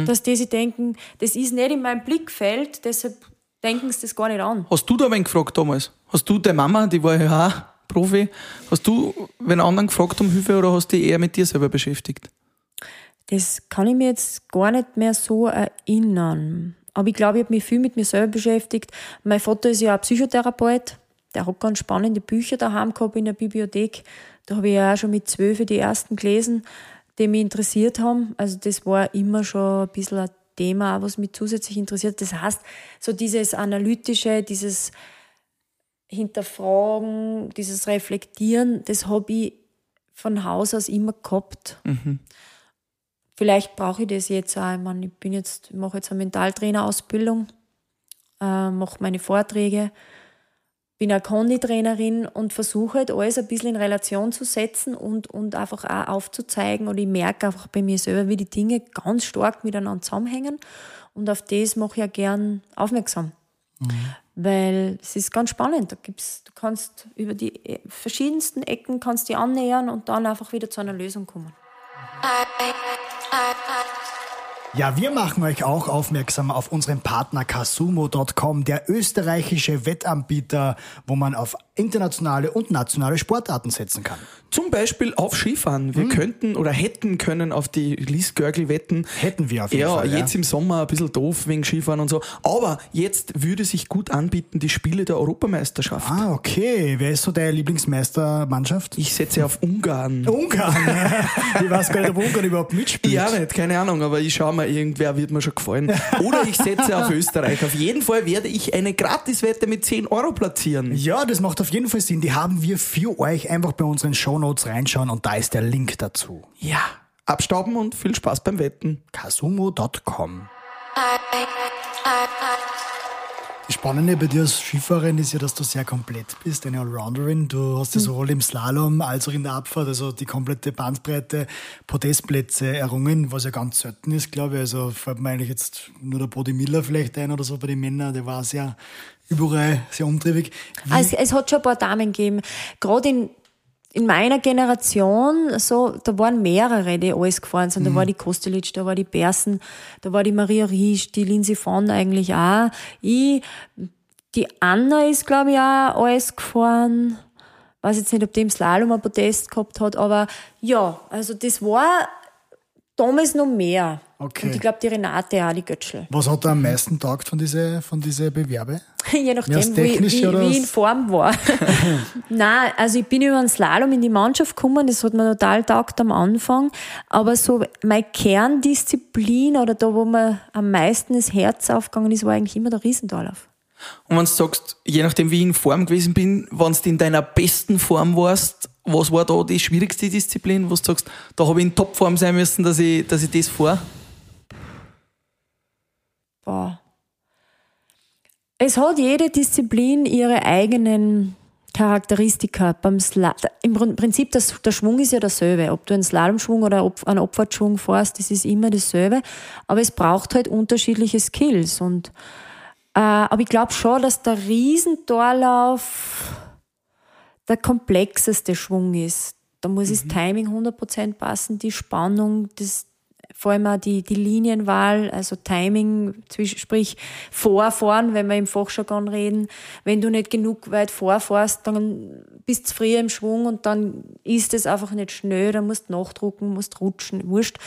Dass die sich denken, das ist nicht in meinem Blickfeld, deshalb denken sie das gar nicht an. Hast du da wen gefragt damals? Hast du deine Mama, die war ja auch Profi, hast du wen anderen gefragt um Hilfe oder hast du dich eher mit dir selber beschäftigt? Das kann ich mir jetzt gar nicht mehr so erinnern. Aber ich glaube, ich habe mich viel mit mir selber beschäftigt. Mein Vater ist ja auch Psychotherapeut. Der hat ganz spannende Bücher daheim gehabt in der Bibliothek. Da habe ich ja auch schon mit zwölf die ersten gelesen, die mich interessiert haben. Also das war immer schon ein bisschen ein Thema, was mich zusätzlich interessiert. Das heißt, so dieses Analytische, dieses Hinterfragen, dieses Reflektieren, das habe ich von Haus aus immer gehabt. Vielleicht brauche ich das jetzt auch. Ich, meine, ich bin jetzt, mache jetzt eine Mentaltrainerausbildung, äh, mache meine Vorträge, bin eine Konditrainerin und versuche halt alles ein bisschen in Relation zu setzen und, und einfach auch aufzuzeigen. Und ich merke einfach bei mir selber, wie die Dinge ganz stark miteinander zusammenhängen. Und auf das mache ich ja gern aufmerksam. Weil es ist ganz spannend. Da gibt's, du kannst über die äh, verschiedensten Ecken kannst die annähern und dann einfach wieder zu einer Lösung kommen. Ja, wir machen euch auch aufmerksam auf unseren Partner Casumo.com, der österreichische Wettanbieter, wo man auf internationale und nationale Sportarten setzen kann. Zum Beispiel auf Skifahren. Wir könnten oder hätten können auf die Lies Görgel wetten. Hätten wir auf jeden ja, Fall, ja. jetzt im Sommer ein bisschen doof wegen Skifahren und so. Aber jetzt würde sich gut anbieten, die Spiele der Europameisterschaft. Ah, okay. Wer ist so deine Lieblingsmeistermannschaft? Ich setze auf Ungarn. Ungarn. ich weiß gar nicht, ob Ungarn überhaupt mitspielt. Ja, nicht, keine Ahnung, aber ich schaue mal, irgendwer wird mir schon gefallen. Oder ich setze auf Österreich. Auf jeden Fall werde ich eine Gratiswette mit 10 Euro platzieren. Ja, das macht auf jeden Fall Sinn. Die haben wir für euch. Einfach bei unseren Shownotes reinschauen und da ist der Link dazu. Ja, abstauben und viel Spaß beim Wetten. Kasumo.com Das Spannende bei dir als Skifahrerin ist ja, dass du sehr komplett bist, eine Allrounderin. Du hast ja sowohl im Slalom als auch in der Abfahrt, also die komplette Bandbreite Podestplätze errungen, was ja ganz selten ist, glaube ich. Also fällt mir eigentlich jetzt nur der Body Miller vielleicht ein oder so bei den Männern, der war sehr überall sehr umtriebig. Wie, Also, es hat schon ein paar Damen gegeben. Gerade in, in meiner Generation, so, da waren mehrere, die alles gefahren sind. Da war die Kostelitsch, da war die Bersen, da war die Maria Riesch, die Lindsay von eigentlich auch. Ich, die Anna ist, glaube ich, auch alles gefahren. Weiß jetzt nicht, ob die im Slalom ein Podest gehabt hat, aber ja, also das war damals noch mehr. Okay. Und ich glaube, die Renate auch, die Götschel. was hat dir am meisten taugt von diesen von diese Bewerbe? Je Ja, nachdem, wie, Technische wie, wie was? in Form war. Nein, also ich bin über den Slalom in die Mannschaft gekommen, das hat mir total taugt am Anfang. Aber so meine Kerndisziplin oder da, wo mir am meisten das Herz aufgegangen ist, war eigentlich immer der Riesendorlauf. Und wenn du sagst, je nachdem wie ich in Form gewesen bin, wenn du in deiner besten Form warst, was war da die schwierigste Disziplin, wo du sagst, da habe ich in Topform sein müssen, dass ich, dass ich das fahre? Boah. Es hat jede Disziplin ihre eigenen Charakteristika. Beim Sla Im Prin- Prinzip, das, der Schwung ist ja derselbe. Ob du einen Slalomschwung oder einen Abfahrtschwung fährst, das ist immer dasselbe. Aber es braucht halt unterschiedliche Skills. Und, äh, aber ich glaube schon, dass der Riesentorlauf der komplexeste Schwung ist. Da muss das Timing 100% passen, die Spannung, das, vor allem auch die, die Linienwahl, also Timing, sprich vorfahren, wenn wir im Fachjargon reden. Wenn du nicht genug weit vorfährst, dann bist du früher im Schwung und dann ist es einfach nicht schnell, dann musst du nachdrucken, musst rutschen, wurscht.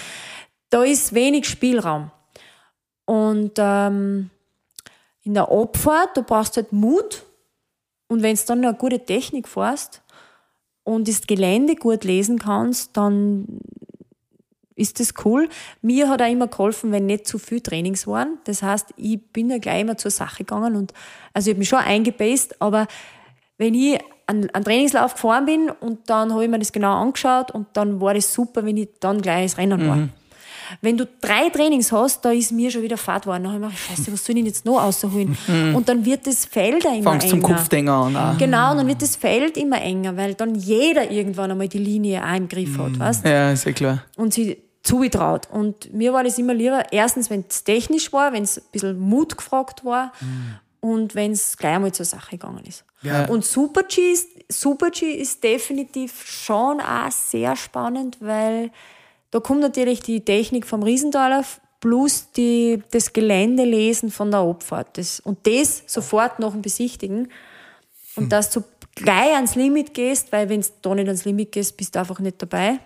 Da ist wenig Spielraum. Und ähm, in der Abfahrt, da brauchst du halt Mut. Und wenn du dann eine gute Technik fährst und das Gelände gut lesen kannst, dann ist das cool. Mir hat auch immer geholfen, wenn nicht zu viel Trainings waren. Das heißt, ich bin ja gleich immer zur Sache gegangen und also ich habe mich schon eingebased, aber wenn ich einen, einen Trainingslauf gefahren bin und dann habe ich mir das genau angeschaut und dann war das super, wenn ich dann gleich ins Rennen war. Wenn du drei Trainings hast, da ist mir schon wieder Fahrt worden. Dann habe ich mir gedacht, scheiße, was soll ich denn jetzt noch rausholen? Und dann wird das Feld immer Fangst zum enger. Kopfdinger an. auch. Genau, und dann wird das Feld immer enger, weil dann jeder irgendwann einmal die Linie auch im Griff hat, weißt? Ja, ist ja klar. Und sie zugetraut. Und mir war das immer lieber, erstens, wenn es technisch war, wenn es ein bisschen Mut gefragt war und wenn es gleich einmal zur Sache gegangen ist. Ja. Und Super G ist, Super G ist definitiv schon auch sehr spannend, weil da kommt natürlich die Technik vom Riesendorlauf plus die, das Geländelesen von der Abfahrt. Das, und das sofort nach dem Besichtigen. Und dass du gleich ans Limit gehst, weil wenn du da nicht ans Limit gehst, bist du einfach nicht dabei.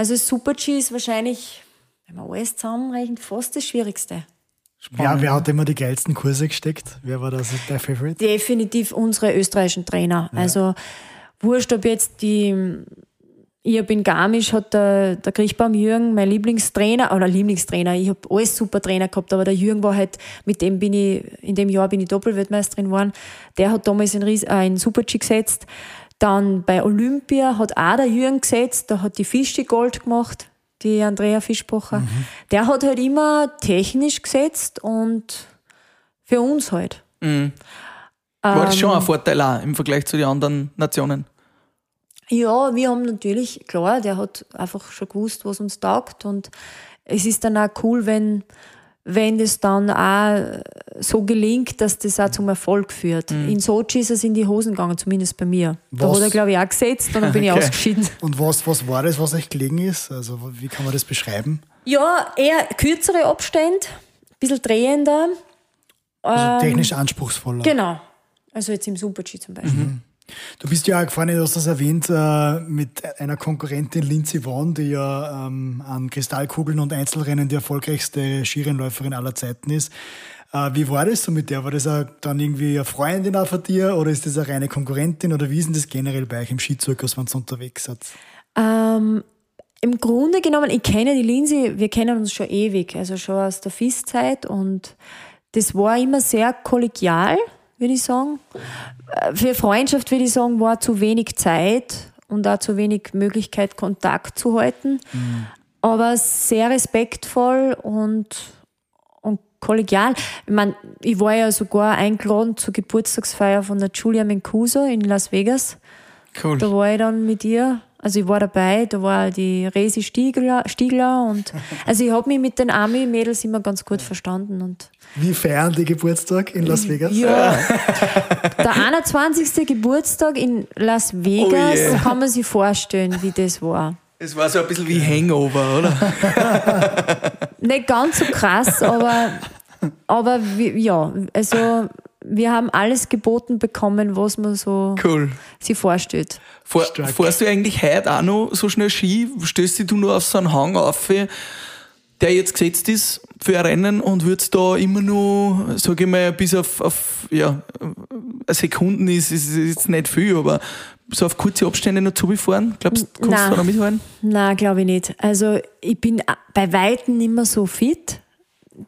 Also Super G ist wahrscheinlich, wenn man alles zusammenrechnet, fast das Schwierigste. Ja, wer hat immer die geilsten Kurse gesteckt? Wer war das der Favorite? Definitiv unsere österreichischen Trainer. Also wurscht, ob jetzt die, ich hab in Garmisch hat der, der Kriechbaum Jürgen, mein Lieblingstrainer, oder Lieblingstrainer, ich habe alles super Trainer gehabt, aber der Jürgen war halt, mit dem bin ich, in dem Jahr bin ich Doppelweltmeisterin geworden, der hat damals in, äh, in Super-G gesetzt. Dann bei Olympia hat auch der Jürgen gesetzt, da hat die Fischi Gold gemacht, die Andrea Fischbacher. Der hat halt immer technisch gesetzt und für uns halt. War das schon ein Vorteil auch im Vergleich zu den anderen Nationen? Ja, wir haben natürlich, klar, der hat einfach schon gewusst, was uns taugt und es ist dann auch cool, wenn, wenn das dann auch so gelingt, dass das auch zum Erfolg führt. In Sochi ist es in die Hosen gegangen, zumindest bei mir. Da Was? hat er, glaube ich, auch gesetzt und dann bin ich Okay. ausgeschieden. Und was, was war das, was euch gelegen ist? Also wie kann man das beschreiben? Ja, eher kürzere Abstände, ein bisschen drehender. Also technisch anspruchsvoller. Genau. Also jetzt im Super-G zum Beispiel. Du bist ja auch gefahren, du hast das erwähnt, äh, mit einer Konkurrentin Lindsay Vonn, die ja ähm, an Kristallkugeln und Einzelrennen die erfolgreichste Skirennläuferin aller Zeiten ist. Äh, wie war das so mit der? War das dann irgendwie eine Freundin auch von dir oder ist das eine reine Konkurrentin oder wie ist denn das generell bei euch im Skizirkus, wenn ihr unterwegs seid? Ähm, Im Grunde genommen, ich kenne die Lindsay, wir kennen uns schon ewig, also schon aus der FIS-Zeit und das war immer sehr kollegial, würde ich sagen. Äh, Für Freundschaft, würde ich sagen, war zu wenig Zeit und auch zu wenig Möglichkeit, Kontakt zu halten. Aber sehr respektvoll und, und kollegial. Ich meine, ich war ja sogar eingeladen zur Geburtstagsfeier von der Julia Mencuso in Las Vegas. Cool. Da war ich dann mit ihr, also ich war dabei, da war die Resi Stiegler, Stiegler und also ich habe mich mit den Army-Mädels immer ganz gut verstanden und Wie feiern die Geburtstag in Las Vegas? ja, der 21. Geburtstag in Las Vegas, Oh yeah. kann man sich vorstellen, wie das war. Es war so ein bisschen wie Hangover, oder? Nicht ganz so krass, aber, aber wir, ja, also wir haben alles geboten bekommen, was man so Cool. sich vorstellt. Fahr, fährst du eigentlich heute auch noch so schnell Ski? Stößt dich du nur auf so einen Hang auf, der jetzt gesetzt ist für ein Rennen und würdest da immer nur, sage ich mal, bis auf, auf ja, Sekunden ist, ist jetzt nicht viel, aber so auf kurze Abstände noch zubefahren? Glaubst du, kannst Nein. du da noch mitfahren? Na, glaube ich nicht. Also ich bin bei Weitem nicht mehr so fit.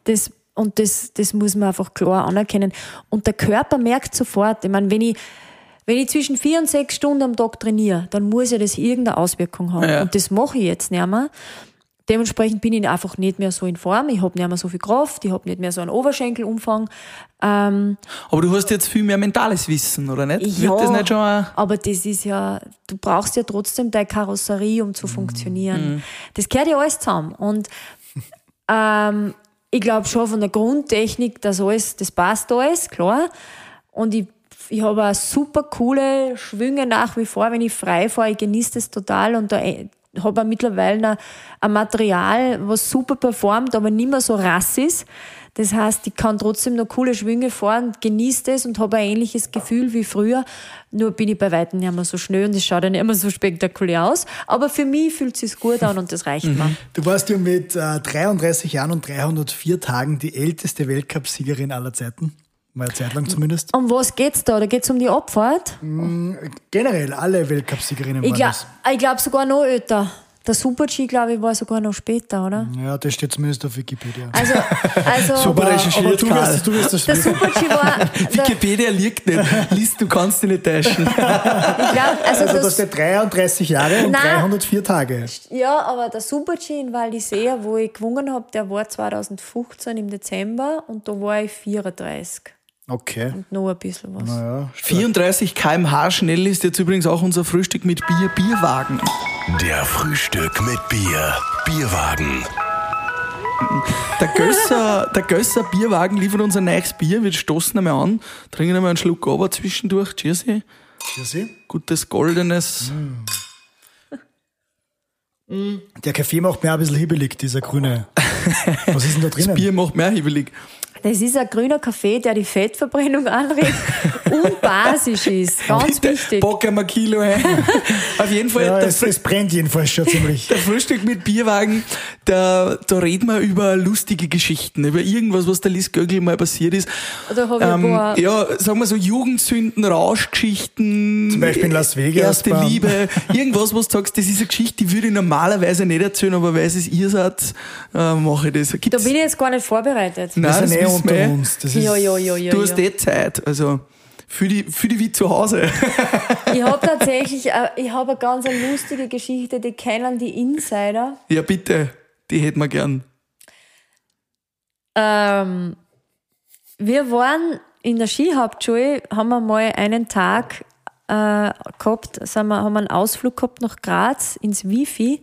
Das, und das, das muss man einfach klar anerkennen. Und der Körper merkt sofort, ich meine, wenn ich, wenn ich zwischen vier und sechs Stunden am Tag trainiere, dann muss ja das irgendeine Auswirkung haben. Ja. Und das mache ich jetzt nicht mehr. Dementsprechend bin ich einfach nicht mehr so in Form. Ich habe nicht mehr so viel Kraft, ich habe nicht mehr so einen Oberschenkelumfang. Ähm, Aber du hast jetzt viel mehr mentales Wissen, oder nicht? Wird das nicht schon ein, aber das ist ja, du brauchst ja trotzdem deine Karosserie, um zu funktionieren. Das gehört ja alles zusammen. Und ähm, ich glaube schon von der Grundtechnik, dass alles, das passt alles, klar. Und ich, ich habe auch super coole Schwünge nach wie vor, wenn ich frei fahre. Ich genieße das total und da habe auch mittlerweile ein Material, was super performt, aber nicht mehr so rass ist. Das heißt, ich kann trotzdem noch coole Schwünge fahren, genieße das und habe ein ähnliches Gefühl wie früher. Nur bin ich bei Weitem nicht mehr so schnell und es schaut nicht immer so spektakulär aus. Aber für mich fühlt es sich gut an und das reicht mir. Du warst ja mit äh, 33 Jahren und 304 Tagen die älteste Weltcupsiegerin aller Zeiten. Mal eine Zeit lang zumindest. Um was geht's da? Da geht's um die Abfahrt. Generell alle Weltcupsiegerinnen Ich waren glaube das. glaub sogar noch älter. Der Super-G, glaube ich, war sogar noch später, oder? Ja, das steht zumindest auf Wikipedia. Also, also Super recherchiert, aber du Karl. wirst, du wirst das der. Super-G war. Wikipedia liegt nicht. Liest, du kannst dich nicht täuschen. ich glaub, also, Also das das, steht 33 Jahre und Nein. 304 Tage. ja, aber der Super-G in Val d'Isère, wo ich gewonnen habe, der war 2015 im Dezember und da war ich 34. Okay. Und noch ein bisschen was. Ja, 34 km/h schnell ist jetzt übrigens auch unser Frühstück mit Bier, Bierwagen. Der Frühstück mit Bier. Bierwagen. Der Gösser, der Gösser Bierwagen liefert uns ein neues Bier. Wir stoßen einmal an, trinken einmal einen Schluck aber zwischendurch. Cheers. eh. Cheers. Gutes goldenes. Der Kaffee macht mir ein bisschen hibbelig, dieser grüne. Was ist denn da drinnen? Bier macht mehr hibbelig. Das ist ein grüner Kaffee, der die Fettverbrennung anregt und basisch ist. Ganz Bitte, wichtig. Bock einmal ein Kilo ein. Auf jeden Fall, Ja, es, es brennt jedenfalls schon ziemlich. der Frühstück mit Bierwagen, da, da reden wir über lustige Geschichten, über irgendwas, was der Liz Gögel mal passiert ist. Da habe ich ein Ähm, paar. ja, sagen wir so Jugendsünden, Rauschgeschichten. Zum Beispiel in Las Vegas Erste beim- Liebe. Irgendwas, was du sagst, das ist eine Geschichte, die würde ich normalerweise nicht erzählen, aber weil es ihr seid, äh, mache ich das. Da Gibt's, bin ich jetzt gar nicht vorbereitet. Nein, das eh wir eh. uns. Das ist, Ja, ja, ja, ja. du hast eh Zeit, also für die, für die wie zu Hause. Ich habe tatsächlich, äh, ich habe eine ganz lustige Geschichte, die kennen die Insider. ja, bitte, die hätten wir gern. Ähm, wir waren in der Skihauptschule, haben wir mal einen Tag äh, gehabt, sind wir, haben wir einen Ausflug gehabt nach Graz ins Wifi.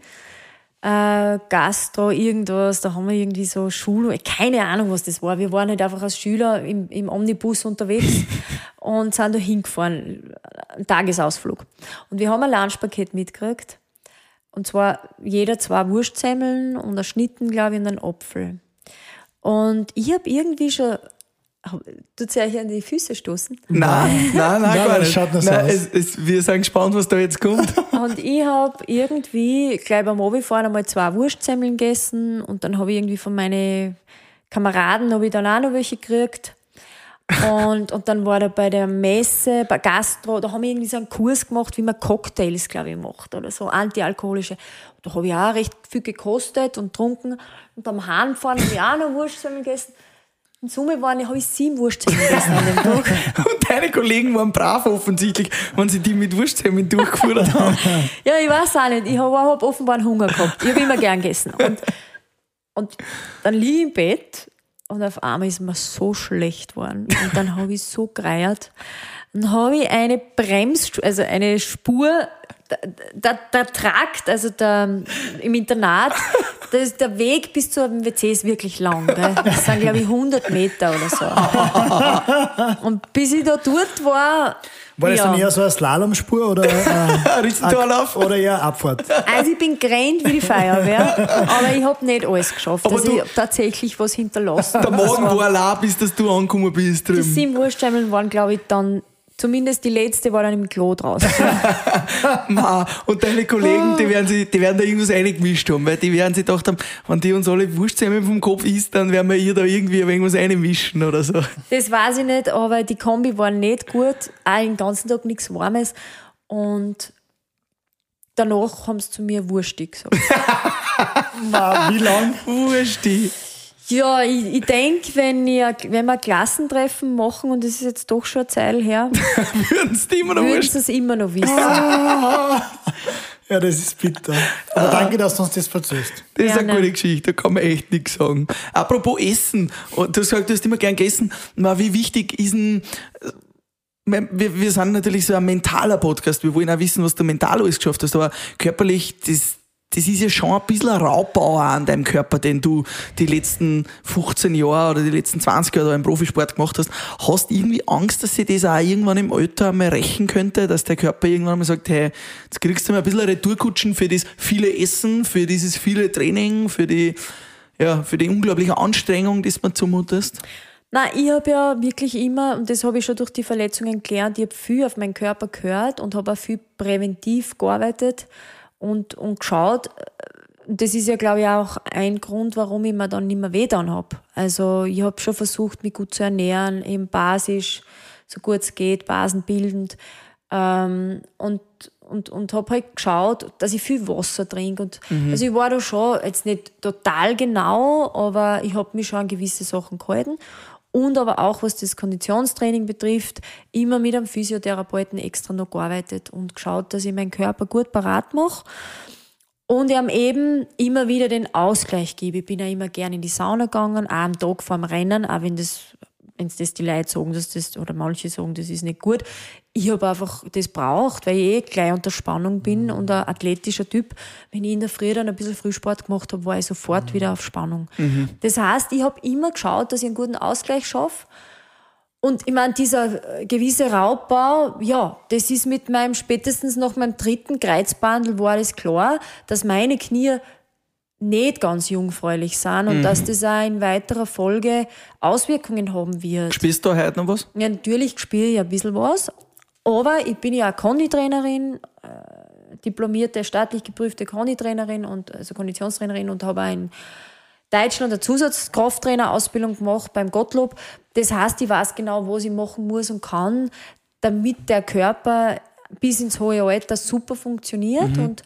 Äh, Gastro, irgendwas, da haben wir irgendwie so Schule, keine Ahnung, was das war. Wir waren halt einfach als Schüler im, im Omnibus unterwegs und sind da hingefahren, einen Tagesausflug. Und wir haben ein Lunchpaket mitgekriegt Und zwar jeder zwei Wurstsemmeln und ein Schnitten, glaube ich, und ein Apfel. Und ich habe irgendwie schon. Tut sie euch an die Füße stoßen? Nein, nein, nein, Nein, gar nicht. schaut nein, aus. es, es, wir sind gespannt, was da jetzt kommt. Und ich habe irgendwie gleich beim Obifahren einmal zwei Wurstsemmeln gegessen und dann habe ich irgendwie von meinen Kameraden habe ich dann auch noch welche gekriegt. Und, und dann war da bei der Messe, bei Gastro, da haben wir irgendwie so einen Kurs gemacht, wie man Cocktails, glaube ich, macht oder so, antialkoholische. Da habe ich auch recht viel gekostet und getrunken. Und am Heimfahren habe ich auch noch Wurstsemmeln gegessen. In Summe waren, habe ich sieben Wurstsemmeln gegessen an dem Tag. Und deine Kollegen waren brav offensichtlich, wenn sie die mit Wursthemmen durchgeführt haben. Ja, ich weiß auch nicht. Ich habe hab offenbar einen Hunger gehabt. Ich habe immer gern gegessen. Und, und dann liege ich im Bett und auf einmal ist mir so schlecht geworden. Und dann habe ich so gereiert. Dann habe ich eine Brems, also eine Spur, der, der, Trakt, also der, im Internat, das ist der Weg bis zum WC ist wirklich lang. Gell? Das sind, glaube ich, 100 Meter oder so. Und bis ich da dort war, War das ja. dann eher so eine Slalomspur oder, äh, oder eher Abfahrt? Also ich bin gerannt wie die Feuerwehr, aber ich habe nicht alles geschafft. Aber also du- ich habe tatsächlich was hinterlassen. Der Magen war allein, bis dass du angekommen bist Die drüben. sieben Wurstsemmeln waren, glaube ich, dann, zumindest die letzte war dann im Klo draußen. Ma, und deine Kollegen, die werden, sich, die werden da irgendwas eingemischt haben, weil die werden sich gedacht haben, wenn die uns alle Wursthemmen vom Kopf isst, dann werden wir ihr da irgendwie irgendwas einmischen oder so. Das weiß ich nicht, aber die Kombi war nicht gut. Auch den ganzen Tag nichts Warmes. Und danach haben sie zu mir wurstig gesagt. Na, wie lang? Wursti. Ja, ich, ich denke, wenn, ich- wenn wir Klassentreffen machen, und das ist jetzt doch schon eine Zeit her, Würden sie immer noch würden es immer noch wissen. Ja, das ist bitter. Aber danke, dass du uns das verzögst. Das ist eine Gerne. gute Geschichte, da kann man echt nichts sagen. Apropos Essen, und du hast gesagt, du hast immer gern gegessen. Wie wichtig ist ein. Wir, wir sind natürlich so ein mentaler Podcast. Wir wollen auch wissen, was du mental alles geschafft hast. Aber körperlich, das, das ist ja schon ein bisschen ein Raubbau an deinem Körper, den du die letzten 15 Jahre oder die letzten 20 Jahre im Profisport gemacht hast. Hast du irgendwie Angst, dass sich das auch irgendwann im Alter mal rächen könnte, dass der Körper irgendwann mal sagt, hey, jetzt kriegst du mal ein bisschen Retourkutschen für das viele Essen, für dieses viele Training, für die, ja, für die unglaubliche Anstrengung, die du mir zumutest? Nein, ich habe ja wirklich immer, und das habe ich schon durch die Verletzungen gelernt, ich habe viel auf meinen Körper gehört und habe auch viel präventiv gearbeitet und, und geschaut. Das ist ja, glaube ich, auch ein Grund, warum ich mir dann nicht mehr weh getan habe. Also ich habe schon versucht, mich gut zu ernähren, eben basisch, so gut es geht, basenbildend. Ähm, und und, und habe halt geschaut, dass ich viel Wasser trinke. Und, Also ich war da schon jetzt nicht total genau, aber ich habe mich schon an gewisse Sachen gehalten. Und aber auch, was das Konditionstraining betrifft, immer mit einem Physiotherapeuten extra noch gearbeitet und geschaut, dass ich meinen Körper gut parat mache. Und ihm eben immer wieder den Ausgleich gebe. Ich bin ja immer gerne in die Sauna gegangen, auch am Tag vorm Rennen, auch wenn das, wenn das die Leute sagen, dass das, oder manche sagen, das ist nicht gut. Ich habe einfach das braucht, weil ich eh gleich unter Spannung bin und ein athletischer Typ. Wenn ich in der Früh dann ein bisschen Frühsport gemacht habe, war ich sofort wieder auf Spannung. Das heißt, ich habe immer geschaut, dass ich einen guten Ausgleich schaffe. Und ich meine, dieser äh, gewisse Raubbau, ja, das ist mit meinem, spätestens nach meinem dritten Kreuzbandel war das klar, dass meine Knie nicht ganz jungfräulich sind und dass das auch in weiterer Folge Auswirkungen haben wird. Spielst du heute noch was? Ja, natürlich spiele ich ein bisschen was, aber ich bin ja auch Konditrainerin, äh, diplomierte, staatlich geprüfte Konditrainerin und also Konditionstrainerin und habe auch in Deutschland eine Zusatzkrafttrainerausbildung gemacht beim Gottlob. Das heißt, ich weiß genau, was ich machen muss und kann, damit der Körper bis ins hohe Alter super funktioniert und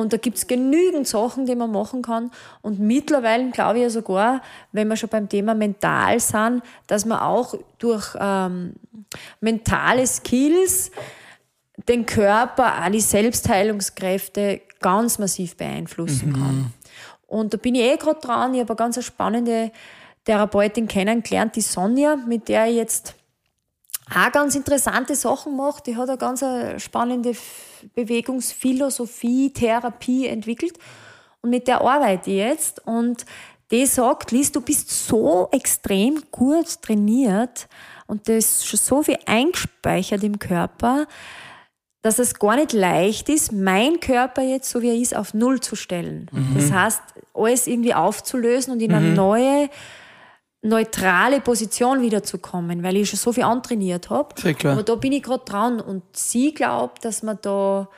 und da gibt's genügend Sachen, die man machen kann. Und mittlerweile glaube ich ja sogar, wenn wir schon beim Thema mental sind, dass man auch durch ähm, mentale Skills den Körper, auch die Selbstheilungskräfte ganz massiv beeinflussen kann. Und da bin ich eh gerade dran. Ich habe eine ganz spannende Therapeutin kennengelernt, die Sonja, mit der ich jetzt auch ganz interessante Sachen macht. Die hat eine ganz spannende Bewegungsphilosophie, Therapie entwickelt. Und mit der arbeite ich jetzt. Und die sagt, Liz, du bist so extrem gut trainiert und da ist schon so viel eingespeichert im Körper. dass es gar nicht leicht ist, mein Körper jetzt, so wie er ist, auf Null zu stellen. Das heißt, alles irgendwie aufzulösen und in eine neue, neutrale Position wiederzukommen, weil ich schon so viel antrainiert habe. Aber da bin ich gerade dran und sie glaubt, dass man da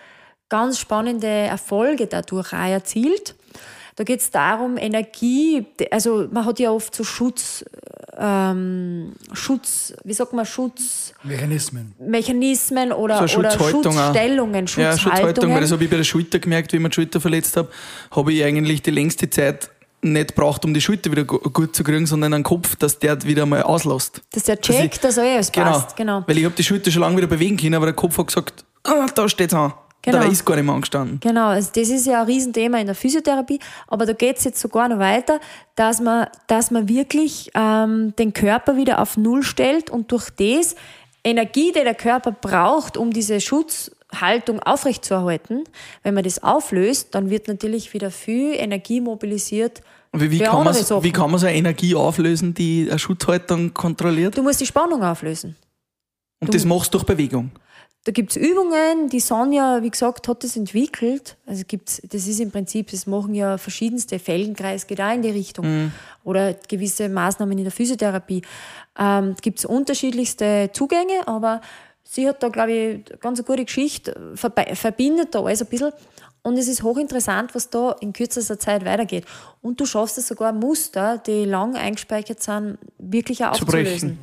ganz spannende Erfolge dadurch auch erzielt. Da geht es darum, Energie, also man hat ja oft so Schutz, ähm, Schutz, wie sagt man, Schutzmechanismen Mechanismen. oder, So oder Schutzhaltung auch. Schutzstellungen, Ja, Schutzhaltung, weil Schutzhaltungen. das habe ich bei der Schulter gemerkt, wie ich mir die Schulter verletzt habe, habe ich eigentlich die längste Zeit nicht braucht, um die Schulter wieder gu- gut zu kriegen, sondern einen Kopf, dass der wieder mal auslässt. dass der checkt, dass alles passt. Genau. Weil ich habe die Schulter schon lange wieder bewegen können, aber der Kopf hat gesagt, ah, da steht's an. Genau. Da ist gar nicht mehr angestanden. Genau, also das ist ja ein Riesenthema in der Physiotherapie, aber da geht es jetzt sogar noch weiter, dass man, dass man wirklich ähm, den Körper wieder auf Null stellt und durch das Energie, die der Körper braucht, um diese Schutzhaltung aufrechtzuerhalten, wenn man das auflöst, dann wird natürlich wieder viel Energie mobilisiert. Wie, wie, kann Sachen. wie kann man so eine Energie auflösen, die eine Schutzhaltung kontrolliert? Du musst die Spannung auflösen. Und das machst du durch Bewegung. Da gibt's Übungen, die Sonja, wie gesagt, hat das entwickelt. Also gibt's, das ist im Prinzip, das machen ja verschiedenste, Feldenkreis geht auch in die Richtung. Oder gewisse Maßnahmen in der Physiotherapie. Ähm, gibt's unterschiedlichste Zugänge, aber sie hat da, glaube ich, ganz eine gute Geschichte, verbe- verbindet da alles ein bisschen. Und es ist hochinteressant, was da in kürzester Zeit weitergeht. Und du schaffst es sogar, Muster, die lang eingespeichert sind, wirklich auch aufzulösen.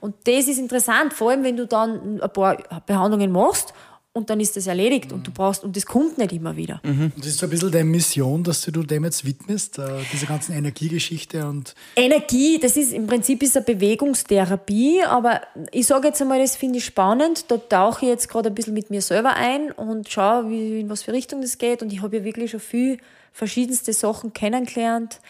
Und das ist interessant, vor allem wenn du dann ein paar Behandlungen machst und dann ist das erledigt und du brauchst, und das kommt nicht immer wieder. Und das ist so ein bisschen deine Mission, dass du dem jetzt widmest, äh, dieser ganzen Energiegeschichte und Energie, das ist im Prinzip ist eine Bewegungstherapie, aber ich sage jetzt einmal, das finde ich spannend. Da tauche ich jetzt gerade ein bisschen mit mir selber ein und schaue, wie, in was für Richtung das geht. Und ich habe ja wirklich schon viel verschiedenste Sachen kennengelernt.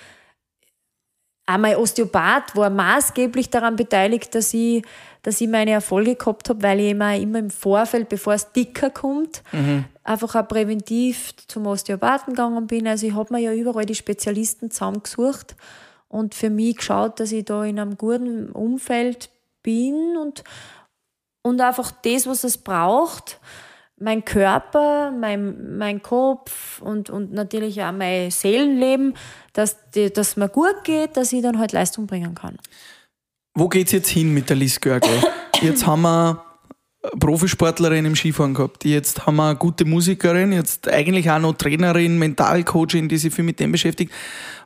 Auch mein Osteopath war maßgeblich daran beteiligt, dass ich, dass ich meine Erfolge gehabt habe, weil ich immer, immer im Vorfeld, bevor es dicker kommt, einfach auch präventiv zum Osteopathen gegangen bin. Also ich habe mir ja überall die Spezialisten zusammengesucht und für mich geschaut, dass ich da in einem guten Umfeld bin und, und einfach das, was es braucht, mein Körper, mein, mein Kopf und, und natürlich auch mein Seelenleben, dass, die, dass mir gut geht, dass ich dann halt Leistung bringen kann. Wo geht's jetzt hin mit der Liz Görgel? Jetzt haben wir Profisportlerin im Skifahren gehabt. Jetzt haben wir eine gute Musikerin, jetzt eigentlich auch noch Trainerin, Mentalcoachin, die sich viel mit dem beschäftigt.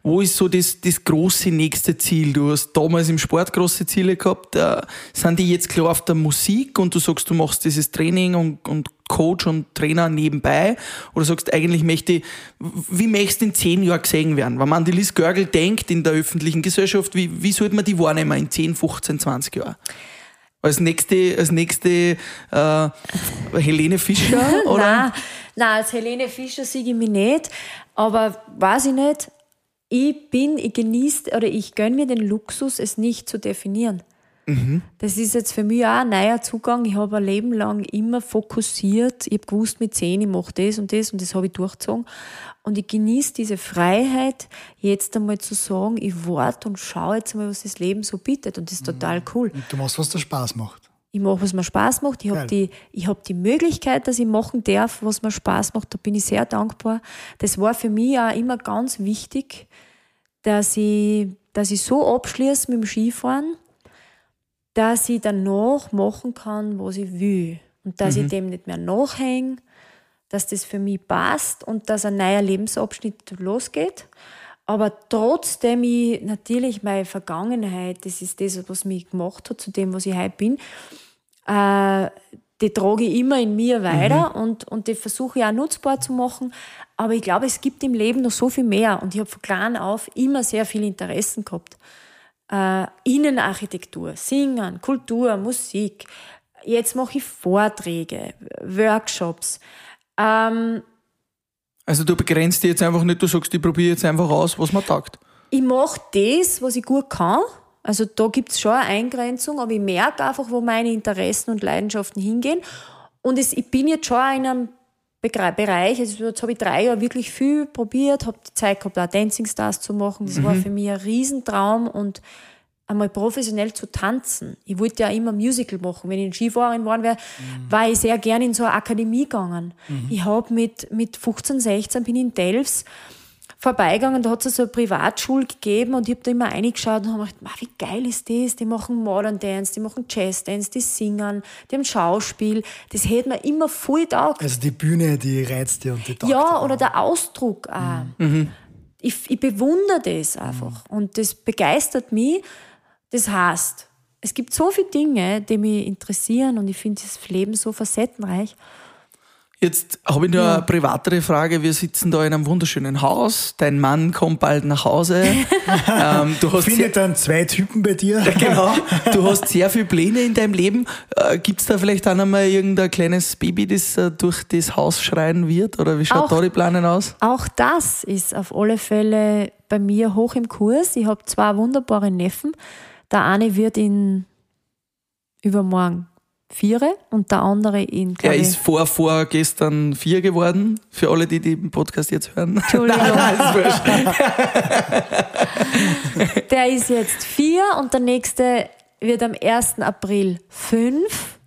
Wo ist so das, das große nächste Ziel? Du hast damals im Sport große Ziele gehabt. Äh, sind die jetzt klar auf der Musik und du sagst, du machst dieses Training und, und Coach und Trainer nebenbei? Oder sagst eigentlich, möchte ich, wie möchtest du in zehn Jahren gesehen werden? Wenn man an die Liz Görgel denkt in der öffentlichen Gesellschaft, wie, wie sollte man die wahrnehmen in 10, 15, 20 Jahren? Als nächste, als nächste äh, Helene Fischer? Oder? Nein, nein, als Helene Fischer sehe ich mich nicht. Aber weiß ich nicht, ich bin, ich genieße oder ich gönne mir den Luxus, es nicht zu definieren. Das ist jetzt für mich auch ein neuer Zugang. Ich habe ein Leben lang immer fokussiert. Ich habe gewusst, mit zehn, ich mache das und das und das habe ich durchgezogen. Und ich genieße diese Freiheit, jetzt einmal zu sagen, ich warte und schaue jetzt mal, was das Leben so bietet. Und das ist total cool. du machst, was dir Spaß macht. Ich mache, was mir Spaß macht. Ich habe die, ich hab die Möglichkeit, dass ich machen darf, was mir Spaß macht. Da bin ich sehr dankbar. Das war für mich auch immer ganz wichtig, dass ich, dass ich so abschließe mit dem Skifahren, dass ich danach machen kann, was ich will. Und dass ich dem nicht mehr nachhänge, dass das für mich passt und dass ein neuer Lebensabschnitt losgeht. Aber trotzdem ich natürlich meine Vergangenheit, das ist das, was mich gemacht hat zu dem, was ich heute bin, äh, die trage ich immer in mir weiter und, und die versuche ich auch nutzbar zu machen. Aber ich glaube, es gibt im Leben noch so viel mehr. Und ich habe von klein auf immer sehr viele Interessen gehabt. Äh, Innenarchitektur, Singen, Kultur, Musik. Jetzt mache ich Vorträge, Workshops. Ähm, Also du begrenzt dich jetzt einfach nicht, du sagst, ich probiere jetzt einfach aus, was man taugt. ich mache das, was ich gut kann. Also da gibt es schon eine Eingrenzung, aber ich merke einfach, wo meine Interessen und Leidenschaften hingehen. Und es, ich bin jetzt schon in einem Bereich, also jetzt habe ich drei Jahre wirklich viel probiert, habe die Zeit gehabt, auch Dancing Stars zu machen. Das war für mich ein Riesentraum und einmal professionell zu tanzen. Ich wollte ja immer Musical machen. Wenn ich Skifahrerin geworden wäre, war ich sehr gerne in so eine Akademie gegangen. Ich habe mit, mit 15, 16 bin ich in Delfs vorbeigegangen, da hat es so eine Privatschule gegeben und ich habe da immer reingeschaut und habe gedacht, "Ma, wie geil ist das? Die machen Modern Dance, die machen Jazz Dance, die singen, die haben Schauspiel. Das hätte mir immer voll taugt. Also die Bühne, die reizt dir und die taugt Ja, oder der Ausdruck auch. Ich, ich bewundere das einfach und das begeistert mich. Das heißt, es gibt so viele Dinge, die mich interessieren und ich finde das Leben so facettenreich. Jetzt habe ich nur eine privatere Frage. Wir sitzen da in einem wunderschönen Haus. Dein Mann kommt bald nach Hause. ähm, du hast sehr, Findet dann zwei Typen bei dir? genau, du hast sehr viele Pläne in deinem Leben. Äh, Gibt es da vielleicht auch noch mal irgendein kleines Baby, das äh, durch das Haus schreien wird? Oder wie schaut Auch- da die Pläne aus? Auch das ist auf alle Fälle bei mir hoch im Kurs. Ich habe zwei wunderbare Neffen. Der eine wird in übermorgen viere und der andere in, Er ist ich, vor, vorgestern vier geworden. Für alle, die den Podcast jetzt hören. Entschuldigung. Nein, ist. Der ist jetzt vier und der nächste wird am 1. April fünf.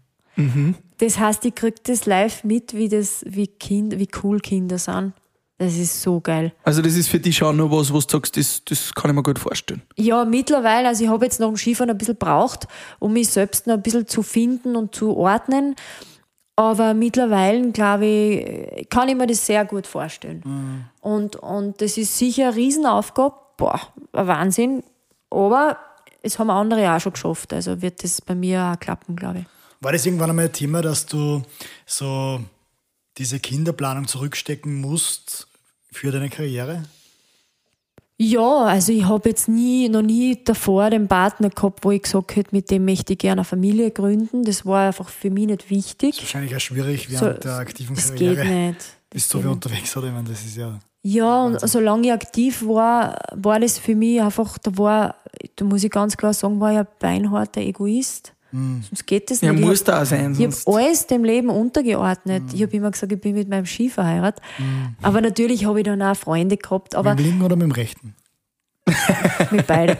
Das heißt, ich kriege das live mit, wie, das, wie, kind, wie cool Kinder sind. Das ist so geil. Also das ist für dich schon noch was, was du sagst, das, das kann ich mir gut vorstellen. Ja, mittlerweile, also ich habe jetzt nach dem Skifahren ein bisschen braucht, um mich selbst noch ein bisschen zu finden und zu ordnen. Aber mittlerweile, glaube ich, kann ich mir das sehr gut vorstellen. Und, und das ist sicher eine Riesenaufgabe. Boah, ein Wahnsinn. Aber es haben andere auch schon geschafft. Also wird das bei mir auch klappen, glaube ich. War das irgendwann einmal ein Thema, dass du so diese Kinderplanung zurückstecken musst für deine Karriere? Ja, also ich habe jetzt nie, noch nie davor den Partner gehabt, wo ich gesagt hätte, mit dem möchte ich gerne eine Familie gründen. Das war einfach für mich nicht wichtig. Wahrscheinlich auch schwierig So, während der aktiven das Karriere. geht nicht. Bist du wie unterwegs, oder? Ich meine, das ist ja. Ja, und solange ich aktiv war, war das für mich einfach, da war, da muss ich ganz klar sagen, war ich ein beinharter Egoist. Sonst geht das Ja, nicht. Ich muss hab- da sein. Ich habe alles dem Leben untergeordnet. Ich habe immer gesagt, ich bin mit meinem Ski verheiratet. Aber natürlich habe ich dann auch Freunde gehabt, aber mit dem linken oder mit dem rechten? mit beiden.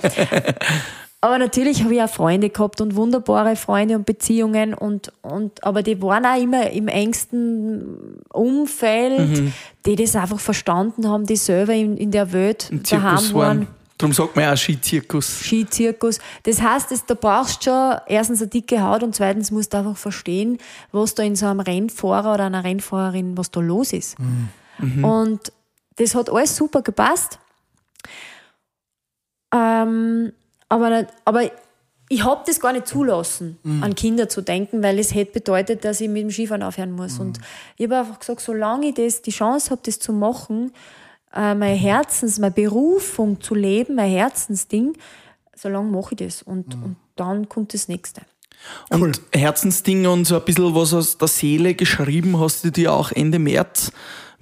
Aber natürlich habe ich auch Freunde gehabt und wunderbare Freunde und Beziehungen und, und aber die waren auch immer im engsten Umfeld, die das einfach verstanden haben, die selber in, in der Welt im daheim Zirkus waren. waren. Darum sagt man ja auch Skizirkus. Skizirkus. Das heißt, das, da brauchst du schon erstens eine dicke Haut und zweitens musst du einfach verstehen, was da in so einem Rennfahrer oder einer Rennfahrerin, was da los ist. Und das hat alles super gepasst. Ähm, aber, aber ich habe das gar nicht zulassen, an Kinder zu denken, weil es hätte bedeutet, dass ich mit dem Skifahren aufhören muss. Und ich habe einfach gesagt, solange ich das, die Chance habe, das zu machen, äh, mein Herzens, meine Berufung zu leben, mein Herzensding, solange mache ich das. Und, und dann kommt das Nächste. Und Herzensding und so ein bisschen was aus der Seele geschrieben hast du dir auch Ende März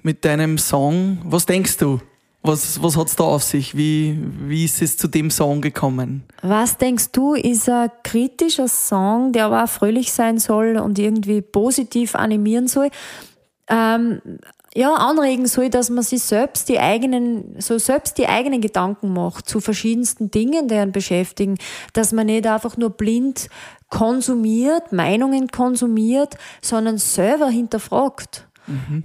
mit deinem Song. Was denkst du? Was, was hat's da auf sich? Wie, wie ist es zu dem Song gekommen? Was denkst du, ist ein kritischer Song, der aber auch fröhlich sein soll und irgendwie positiv animieren soll? Ähm, ja, anregen soll, dass man sich selbst die eigenen, so selbst die eigenen Gedanken macht zu verschiedensten Dingen, die einen beschäftigen, dass man nicht einfach nur blind konsumiert, Meinungen konsumiert, sondern selber hinterfragt.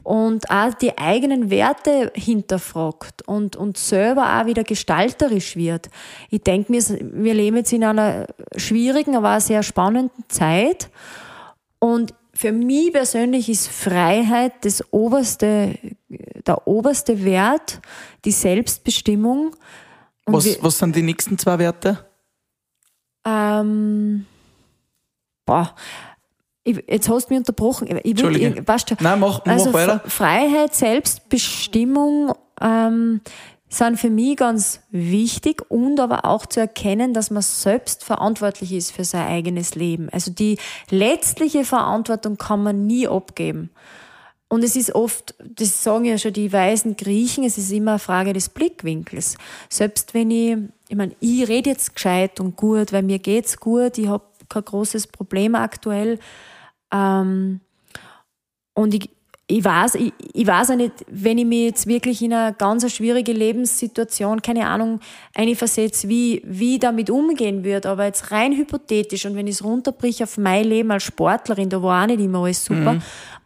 Und auch die eigenen Werte hinterfragt und, und selber auch wieder gestalterisch wird. Ich denke mir, wir leben jetzt in einer schwierigen, aber auch sehr spannenden Zeit. Und für mich persönlich ist Freiheit das oberste, der oberste Wert, die Selbstbestimmung. Und Was, wir- was sind die nächsten zwei Werte? ähm, boah, ich, jetzt hast du mich unterbrochen. Ich, würd- Entschuldige. ich, weißt du, Nein, mach, also mach weiter. Freiheit, Selbstbestimmung ähm, sind für mich ganz wichtig und aber auch zu erkennen, dass man selbst verantwortlich ist für sein eigenes Leben. Also die letztliche Verantwortung kann man nie abgeben. Und es ist oft, das sagen ja schon die weisen Griechen, es ist immer eine Frage des Blickwinkels. Selbst wenn ich, ich meine, ich rede jetzt gescheit und gut, weil mir geht's gut, ich habe kein großes Problem aktuell. Ähm, und ich, ich weiß, ich, ich weiß auch nicht, wenn ich mich jetzt wirklich in eine ganz schwierige Lebenssituation, keine Ahnung, einversetze, wie, wie ich damit umgehen würde. Aber jetzt rein hypothetisch und wenn ich es runterbrich auf mein Leben als Sportlerin, da war auch nicht immer alles super. Mhm.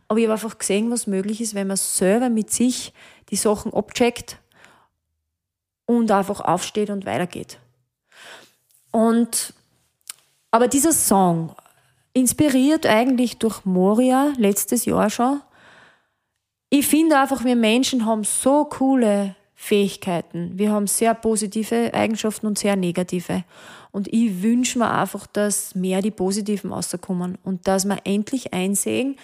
Aber ich habe einfach gesehen, was möglich ist, wenn man selber mit sich die Sachen abcheckt und einfach aufsteht und weitergeht. Und, aber dieser Song, inspiriert eigentlich durch Moria letztes Jahr schon, ich finde einfach, wir Menschen haben so coole Fähigkeiten. Wir haben sehr positive Eigenschaften und sehr negative. Und ich wünsche mir einfach, dass mehr die positiven rauskommen und dass wir endlich einsehen,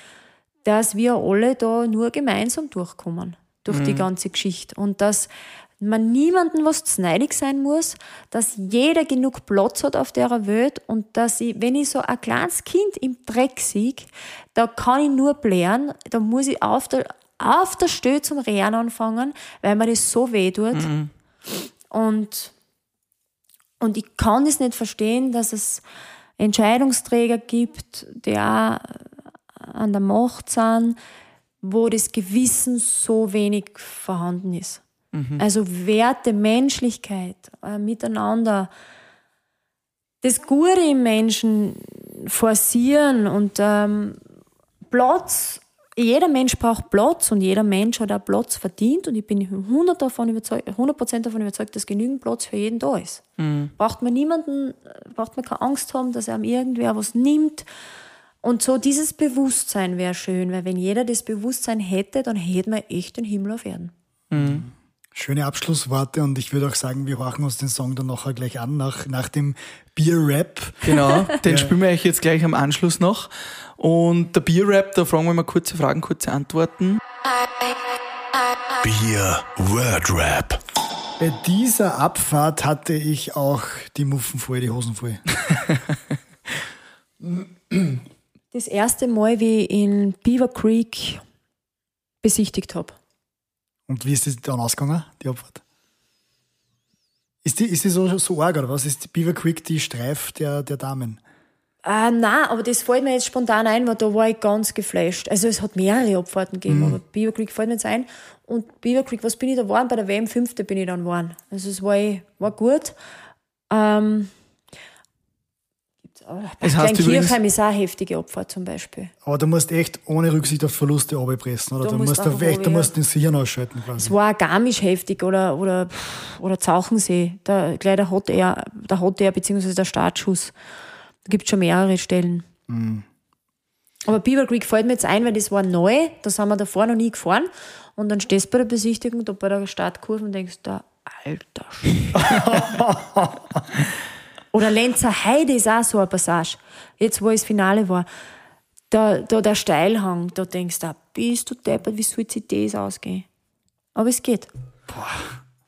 dass wir alle da nur gemeinsam durchkommen durch mhm. die ganze Geschichte und dass man niemanden was zneidig sein muss, dass jeder genug Platz hat auf der Welt und dass ich, wenn ich so ein kleines Kind im Dreck sehe, da kann ich nur blären, da muss ich auf der, auf der Stelle zum Rehren anfangen, weil mir das so weh tut. Mhm. Und, und ich kann es nicht verstehen, dass es Entscheidungsträger gibt, die auch an der Macht sind, wo das Gewissen so wenig vorhanden ist. Mhm. Also Werte, Menschlichkeit, äh, miteinander, das Gute im Menschen forcieren und ähm, Platz jeder Mensch braucht Platz und jeder Mensch hat auch Platz verdient und ich bin 100%, davon überzeugt, 100 davon überzeugt, dass genügend Platz für jeden da ist. Mhm. Braucht man niemanden, braucht man keine Angst haben, dass einem irgendwer was nimmt. Und so dieses Bewusstsein wäre schön, weil wenn jeder das Bewusstsein hätte, dann hätte man echt den Himmel auf Erden. Mhm. Schöne Abschlussworte und ich würde auch sagen, wir horchen uns den Song dann nachher gleich an, nach, nach dem Bier-Rap. Genau, den ja. spielen wir euch jetzt gleich am Anschluss noch. Und der Bier-Rap, da fragen wir mal kurze Fragen, kurze Antworten. Bier-Word-Rap. Bei dieser Abfahrt hatte ich auch die Muffen voll, die Hosen voll. das erste Mal, wie ich in Beaver Creek besichtigt habe. Und wie ist das dann ausgegangen, die Abfahrt? Ist die, ist die so, so arg oder was? Ist die Beaver Creek die Streif der, der Damen? Äh, nein, aber das fällt mir jetzt spontan ein, weil da war ich ganz geflasht. Also es hat mehrere Abfahrten gegeben, mhm. aber Beaver Creek fällt mir jetzt ein. Und Beaver Creek, was bin ich da geworden? Bei der WM 5. bin ich dann geworden. Also es war, war gut. Ähm, es heißt Kirchheim ist auch eine heftige Opfer zum Beispiel. Aber du musst echt ohne Rücksicht auf Verluste abpressen, oder? Da du musst, musst echt, du musst den Sichern ausschalten quasi. Es war Garmisch heftig oder, oder, oder Zauchensee, der, gleich der Hot Air, der Hot Air beziehungsweise der Startschuss. Da gibt es schon mehrere Stellen. Mhm. Aber Beaver Creek fällt mir jetzt ein, weil das war neu, da sind wir davor noch nie gefahren. Und dann stehst du bei der Besichtigung, da bei der Startkurve und denkst, da, alter Oder Lenzer Heide ist auch so eine Passage. Jetzt, wo das Finale war. Da, da der Steilhang, da denkst du, bist du deppert, wie soll sich das ausgehen? Aber es geht.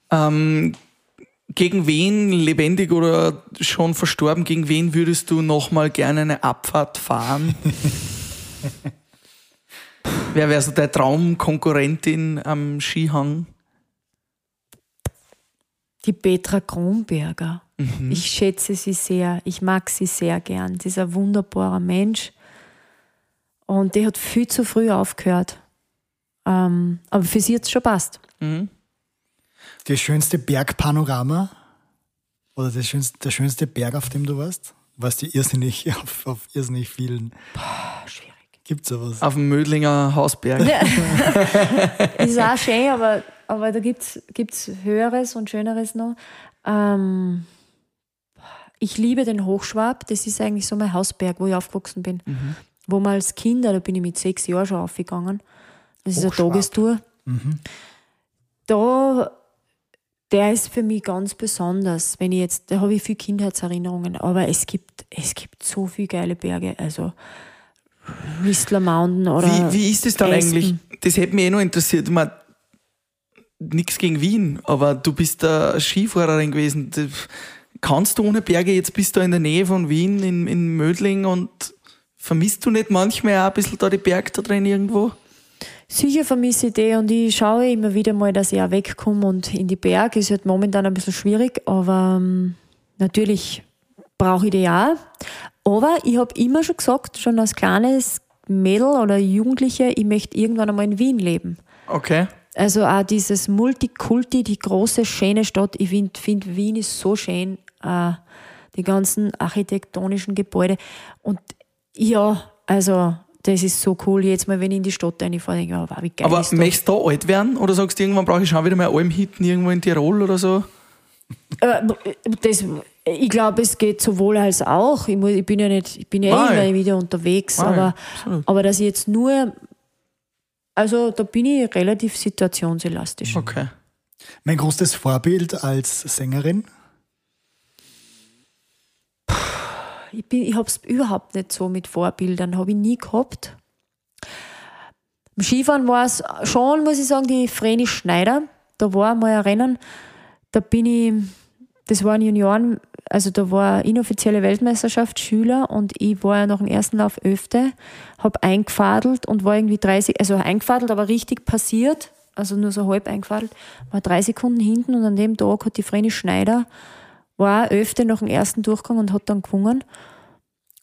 Ähm, gegen wen, lebendig oder schon verstorben, gegen wen würdest du nochmal gerne eine Abfahrt fahren? Wer wäre so deine Traumkonkurrentin am Skihang? Die Petra Kronberger. Mhm. Ich schätze sie sehr, ich mag sie sehr gern. Sie ist ein wunderbarer Mensch und die hat viel zu früh aufgehört. Ähm, aber für sie hat es schon passt. Mhm. Das schönste Bergpanorama oder das schönste, der schönste Berg, auf dem du warst? Warst du irrsinnig auf, auf irrsinnig vielen? Boah, schwierig. Gibt es sowas? Auf dem Mödlinger Hausberg. Ja. ist auch schön, aber, aber da gibt es Höheres und Schöneres noch. Ähm, ich liebe den Hochschwab, das ist eigentlich so mein Hausberg, wo ich aufgewachsen bin. Mhm. Wo man als Kinder, da bin ich mit sechs Jahren schon aufgegangen. Das ist eine Tagestour. Mhm. Da, der ist für mich ganz besonders. Wenn ich jetzt, da habe ich viele Kindheitserinnerungen, aber es gibt, es gibt so viele geile Berge. Also Whistler Mountain oder. Wie, wie ist das dann Aspen. eigentlich? Das hätte mich eh noch interessiert. Nichts gegen Wien, aber du bist da Skifahrerin gewesen kannst du ohne Berge, jetzt bist du in der Nähe von Wien, in, in Mödling und vermisst du nicht manchmal auch ein bisschen da die Berge da drin irgendwo? Sicher vermisse ich die und ich schaue immer wieder mal, dass ich auch wegkomme und in die Berge. Ist halt momentan ein bisschen schwierig, aber ähm, natürlich brauche ich die auch. Aber ich habe immer schon gesagt, schon als kleines Mädel oder Jugendliche, ich möchte irgendwann einmal in Wien leben. Okay. Also auch dieses Multikulti, die große, schöne Stadt. Ich finde, find Wien ist so schön. Äh, die ganzen architektonischen Gebäude. Und ja, also das ist so cool. Jetzt mal, wenn ich in die Stadt reinfahre, denke ich, wow, wie geil Aber möchtest du da alt werden? Oder sagst du, irgendwann brauche ich schon wieder mal Almhitten irgendwo in Tirol oder so? Äh, das, ich glaube, es geht sowohl als auch. Ich, muss, ich bin ja nicht, ich bin ja Nein. eh immer wieder unterwegs, Nein, aber, absolut. aber dass ich jetzt nur, also da bin ich relativ situationselastisch. Okay. Mein größtes Vorbild als Sängerin? Ich, bin- ich habe es überhaupt nicht so mit Vorbildern, habe ich nie gehabt. Im Skifahren war es schon, muss ich sagen, die Vreni Schneider. Da war mal ein Rennen, da bin ich, das war in Junioren, also da war inoffizielle Weltmeisterschaft Schüler und ich war ja nach dem ersten Lauf öfter, habe eingefadelt und war irgendwie 30, also eingefadelt, aber richtig passiert, also nur so halb eingefadelt, war drei Sekunden hinten und an dem Tag hat die Vreni Schneider war öfter nach dem ersten Durchgang und hat dann gewonnen.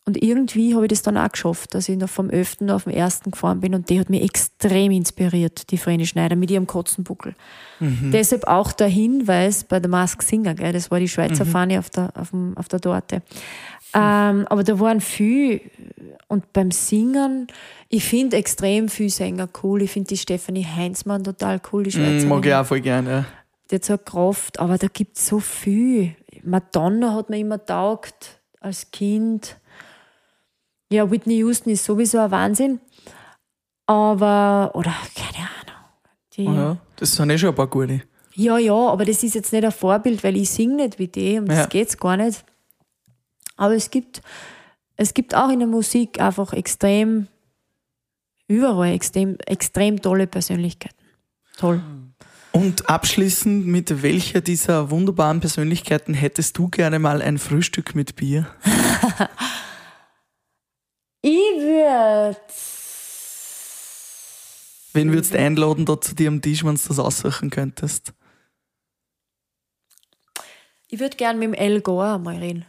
Und irgendwie habe ich das dann auch geschafft, dass ich noch vom öften auf den ersten gefahren bin und die hat mich extrem inspiriert, die Vreni Schneider, mit ihrem Kotzenbuckel. Deshalb auch der Hinweis bei der Mask Singer, gell? das war die Schweizer Fahne auf der, auf, dem, auf der Torte. Ähm, aber da waren viel und beim Singen, ich finde extrem viele Sänger cool. Ich finde die Stefanie Heinzmann total cool, die Schweizerin. Mm, mag ich auch voll gerne. Ja. Die hat so eine Kraft, aber da gibt es so viel. Madonna hat mir immer taugt als Kind. Ja, Whitney Houston ist sowieso ein Wahnsinn. Aber, oder keine Ahnung. Die, Oh ja. Das sind eh schon ein paar gute. ja, ja, aber das ist jetzt nicht ein Vorbild, weil ich singe nicht wie die, um Ja. das geht's gar nicht. Aber es gibt, es gibt auch in der Musik einfach extrem, überall extrem, extrem tolle Persönlichkeiten. Toll. Und abschließend, mit welcher dieser wunderbaren Persönlichkeiten hättest du gerne mal ein Frühstück mit Bier? Ich würde Wen würdest du einladen da zu dir am Tisch, wenn du das aussuchen könntest? ich würd gern mit dem El Gore mal reden.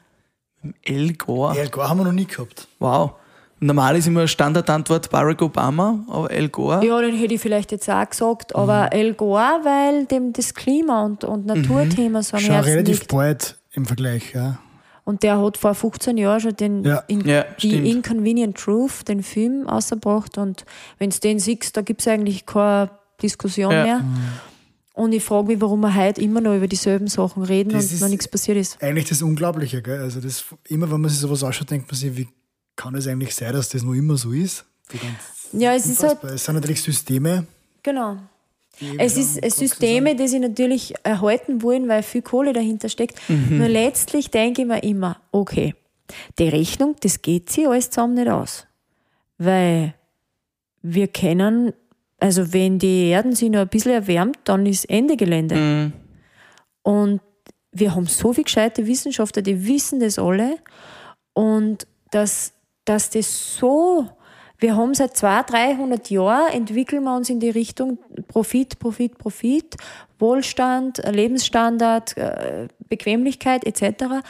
El Gore. Ja, gar haben wir noch nie gehabt. Wow. Normal ist immer Standardantwort Barack Obama, aber El Gore. Ja, den hätte ich vielleicht jetzt auch gesagt, aber El Gore, weil dem das Klima und, und Naturthema so am Schon Herzen relativ liegt. bald im Vergleich, ja. Und der hat vor 15 Jahren schon den Ja. in, Ja, die stimmt. Inconvenient Truth, den Film, ausgebracht. Und wenn du den siehst, da gibt es eigentlich keine Diskussion Ja. mehr. Und ich frage mich, warum wir heute immer noch über dieselben Sachen reden Das und noch nichts passiert ist. Eigentlich das Unglaubliche, gell? Also das, immer wenn man sich sowas anschaut, denkt man sich, wie kann es eigentlich sein, dass das noch immer so ist? Ja, es ist halt, es sind natürlich Systeme. genau. Es ist Systeme, die sie natürlich erhalten wollen, weil viel Kohle dahinter steckt. Mhm. Nur letztlich denke ich mir immer, okay, die Rechnung, das geht sie alles zusammen nicht aus. Weil wir kennen, also wenn die Erden sich noch ein bisschen erwärmt, dann ist Ende Gelände. Mhm. Und wir haben so viele gescheite Wissenschaftler, die wissen das alle. Und dass, dass das so, wir haben seit 200, 300 Jahren, entwickeln wir uns in die Richtung Profit, Profit, Profit, Wohlstand, äh, Lebensstandard, äh, Bequemlichkeit etc.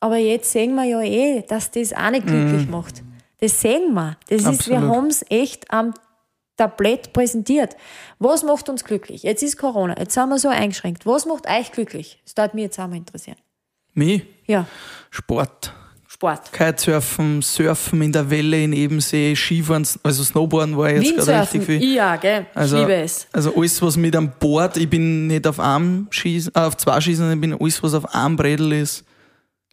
Aber jetzt sehen wir ja eh, dass das auch nicht glücklich macht. Das sehen wir. Das ist, wir haben es echt am Tablett präsentiert. Was macht uns glücklich? Jetzt ist Corona, jetzt sind wir so eingeschränkt. Was macht euch glücklich? Das würde mich jetzt auch mal interessieren. Mich? Ja, Sport. Sport. Kitesurfen, Surfen in der Welle in Ebensee, Skifahren, also Snowboarden war jetzt gerade richtig viel. ja, gell? Also, ich liebe es. also alles, was mit am Board, ich bin nicht auf einem Schießen, äh, auf zwei Schießen, ich bin alles, was auf einem Bredel ist,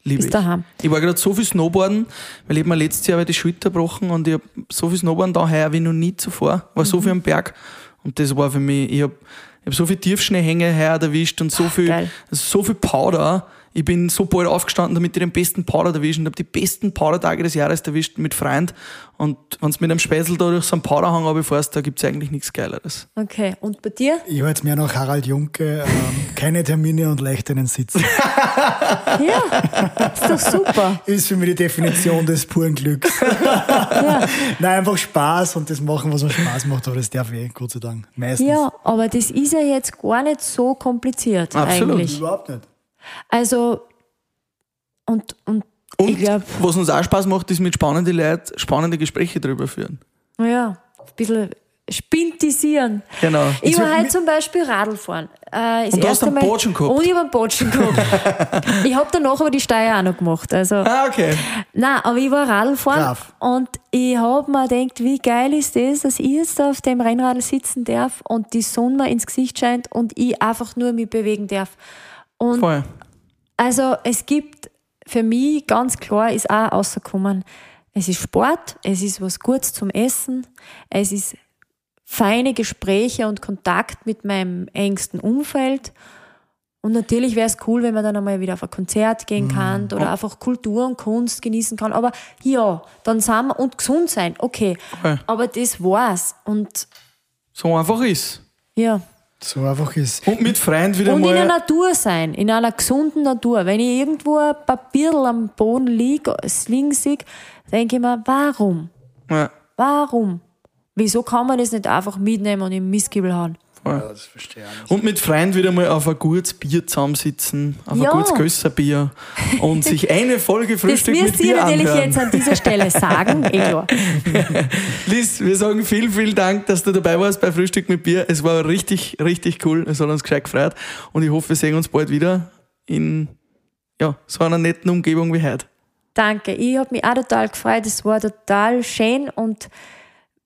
liebe Ist ich. daheim. Ich war gerade so viel Snowboarden, weil ich mir letztes Jahr die Schulter gebrochen und ich hab so viel Snowboarden da heuer wie noch nie zuvor. War Mhm. so viel am Berg und das war für mich, ich hab, ich hab so viel Tiefschneehänge heuer erwischt und so viel, geil. so viel Powder. Ich bin so bald aufgestanden, damit ich den besten Powder erwischt und habe die besten Powdertage des Jahres erwischt mit Freund. Und wenn's mit einem Speisel da durch so einen Powderhang runterfährst, da gibt's eigentlich nichts Geileres. Okay, und bei dir? Ich höre jetzt mehr nach Harald Junke, ähm, keine Termine und leicht einen Sitz. Ja, ist doch super. Ist für mich die Definition des puren Glücks. Nein, einfach Spaß und das machen, was mir Spaß macht, aber das darf ich, Gott sei Dank. Meistens. Ja, aber das ist ja jetzt gar nicht so kompliziert Absolut. eigentlich. Überhaupt nicht. Also, und, und, Und ich glaube, was uns auch Spaß macht, ist mit spannenden Leuten spannende Gespräche drüber führen. Ja, ein bisschen spintisieren. Genau. Ich war wird halt zum Beispiel Radl fahren. Äh, Und du hast einen Botschen gehabt? Und ich habe einen Botschen gehabt. ich habe danach aber die Steier auch noch gemacht. Also, Ah, okay. Nein, aber ich war Radl fahren Brav. und ich habe mir gedacht, wie geil ist das, dass ich jetzt da auf dem Rennradl sitzen darf und die Sonne mir ins Gesicht scheint und ich einfach nur mich bewegen darf. Und Voll. also es gibt für mich ganz klar ist auch rausgekommen, es ist Sport, es ist was Gutes zum Essen, es ist feine Gespräche und Kontakt mit meinem engsten Umfeld. Und natürlich wäre es cool, wenn man dann einmal wieder auf ein Konzert gehen kann oder einfach Kultur und Kunst genießen kann. Aber ja, dann sind wir und gesund sein, okay. Voll. Aber das war's. Und So einfach ist. ja. So einfach ist. Und mit Freunden wieder Und in der mal. Natur sein, in einer gesunden Natur. Wenn ich irgendwo ein Papier am Boden liege, liegen sehe, denke ich mir, warum? Ja, Warum? Wieso kann man das nicht einfach mitnehmen und im Mistgabel hauen? Ja, das verstehe ich nicht. Und mit Freunden wieder mal auf ein gutes Bier zusammensitzen, auf Ja. ein gutes Gösserbier und sich eine Folge Das Frühstück mit müsst ihr Bier natürlich anhören. jetzt an dieser Stelle sagen. Eh. Liz, wir sagen vielen, vielen Dank, dass du dabei warst bei Frühstück mit Bier. Es war richtig, richtig cool. Es hat uns gescheit gefreut. Und ich hoffe, wir sehen uns bald wieder in ja, so einer netten Umgebung wie heute. Danke. Ich habe mich auch total gefreut. Es war total schön und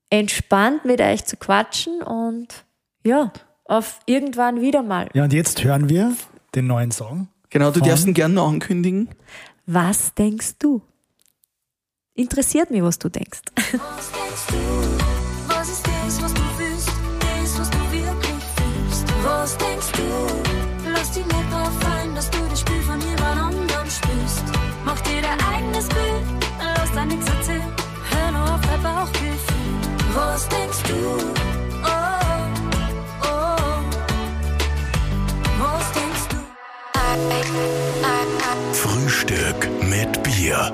entspannt mit euch zu quatschen und ja, auf irgendwann wieder mal. Ja, und jetzt hören wir den neuen Song. Genau, du darfst ihn gerne noch ankündigen. Was denkst du? Interessiert mich, was du denkst. Was denkst du? Was ist das, was du fühlst? Das, was du wirklich fühlst? Was denkst du? Lass dich nicht drauf ein, dass du das Spiel von jemand anderem spielst. Mach dir dein eigenes Bild, lass dir nichts erzählen. Hör nur auf dein Bauchgefühl. Was denkst du? Frühstück mit Bier.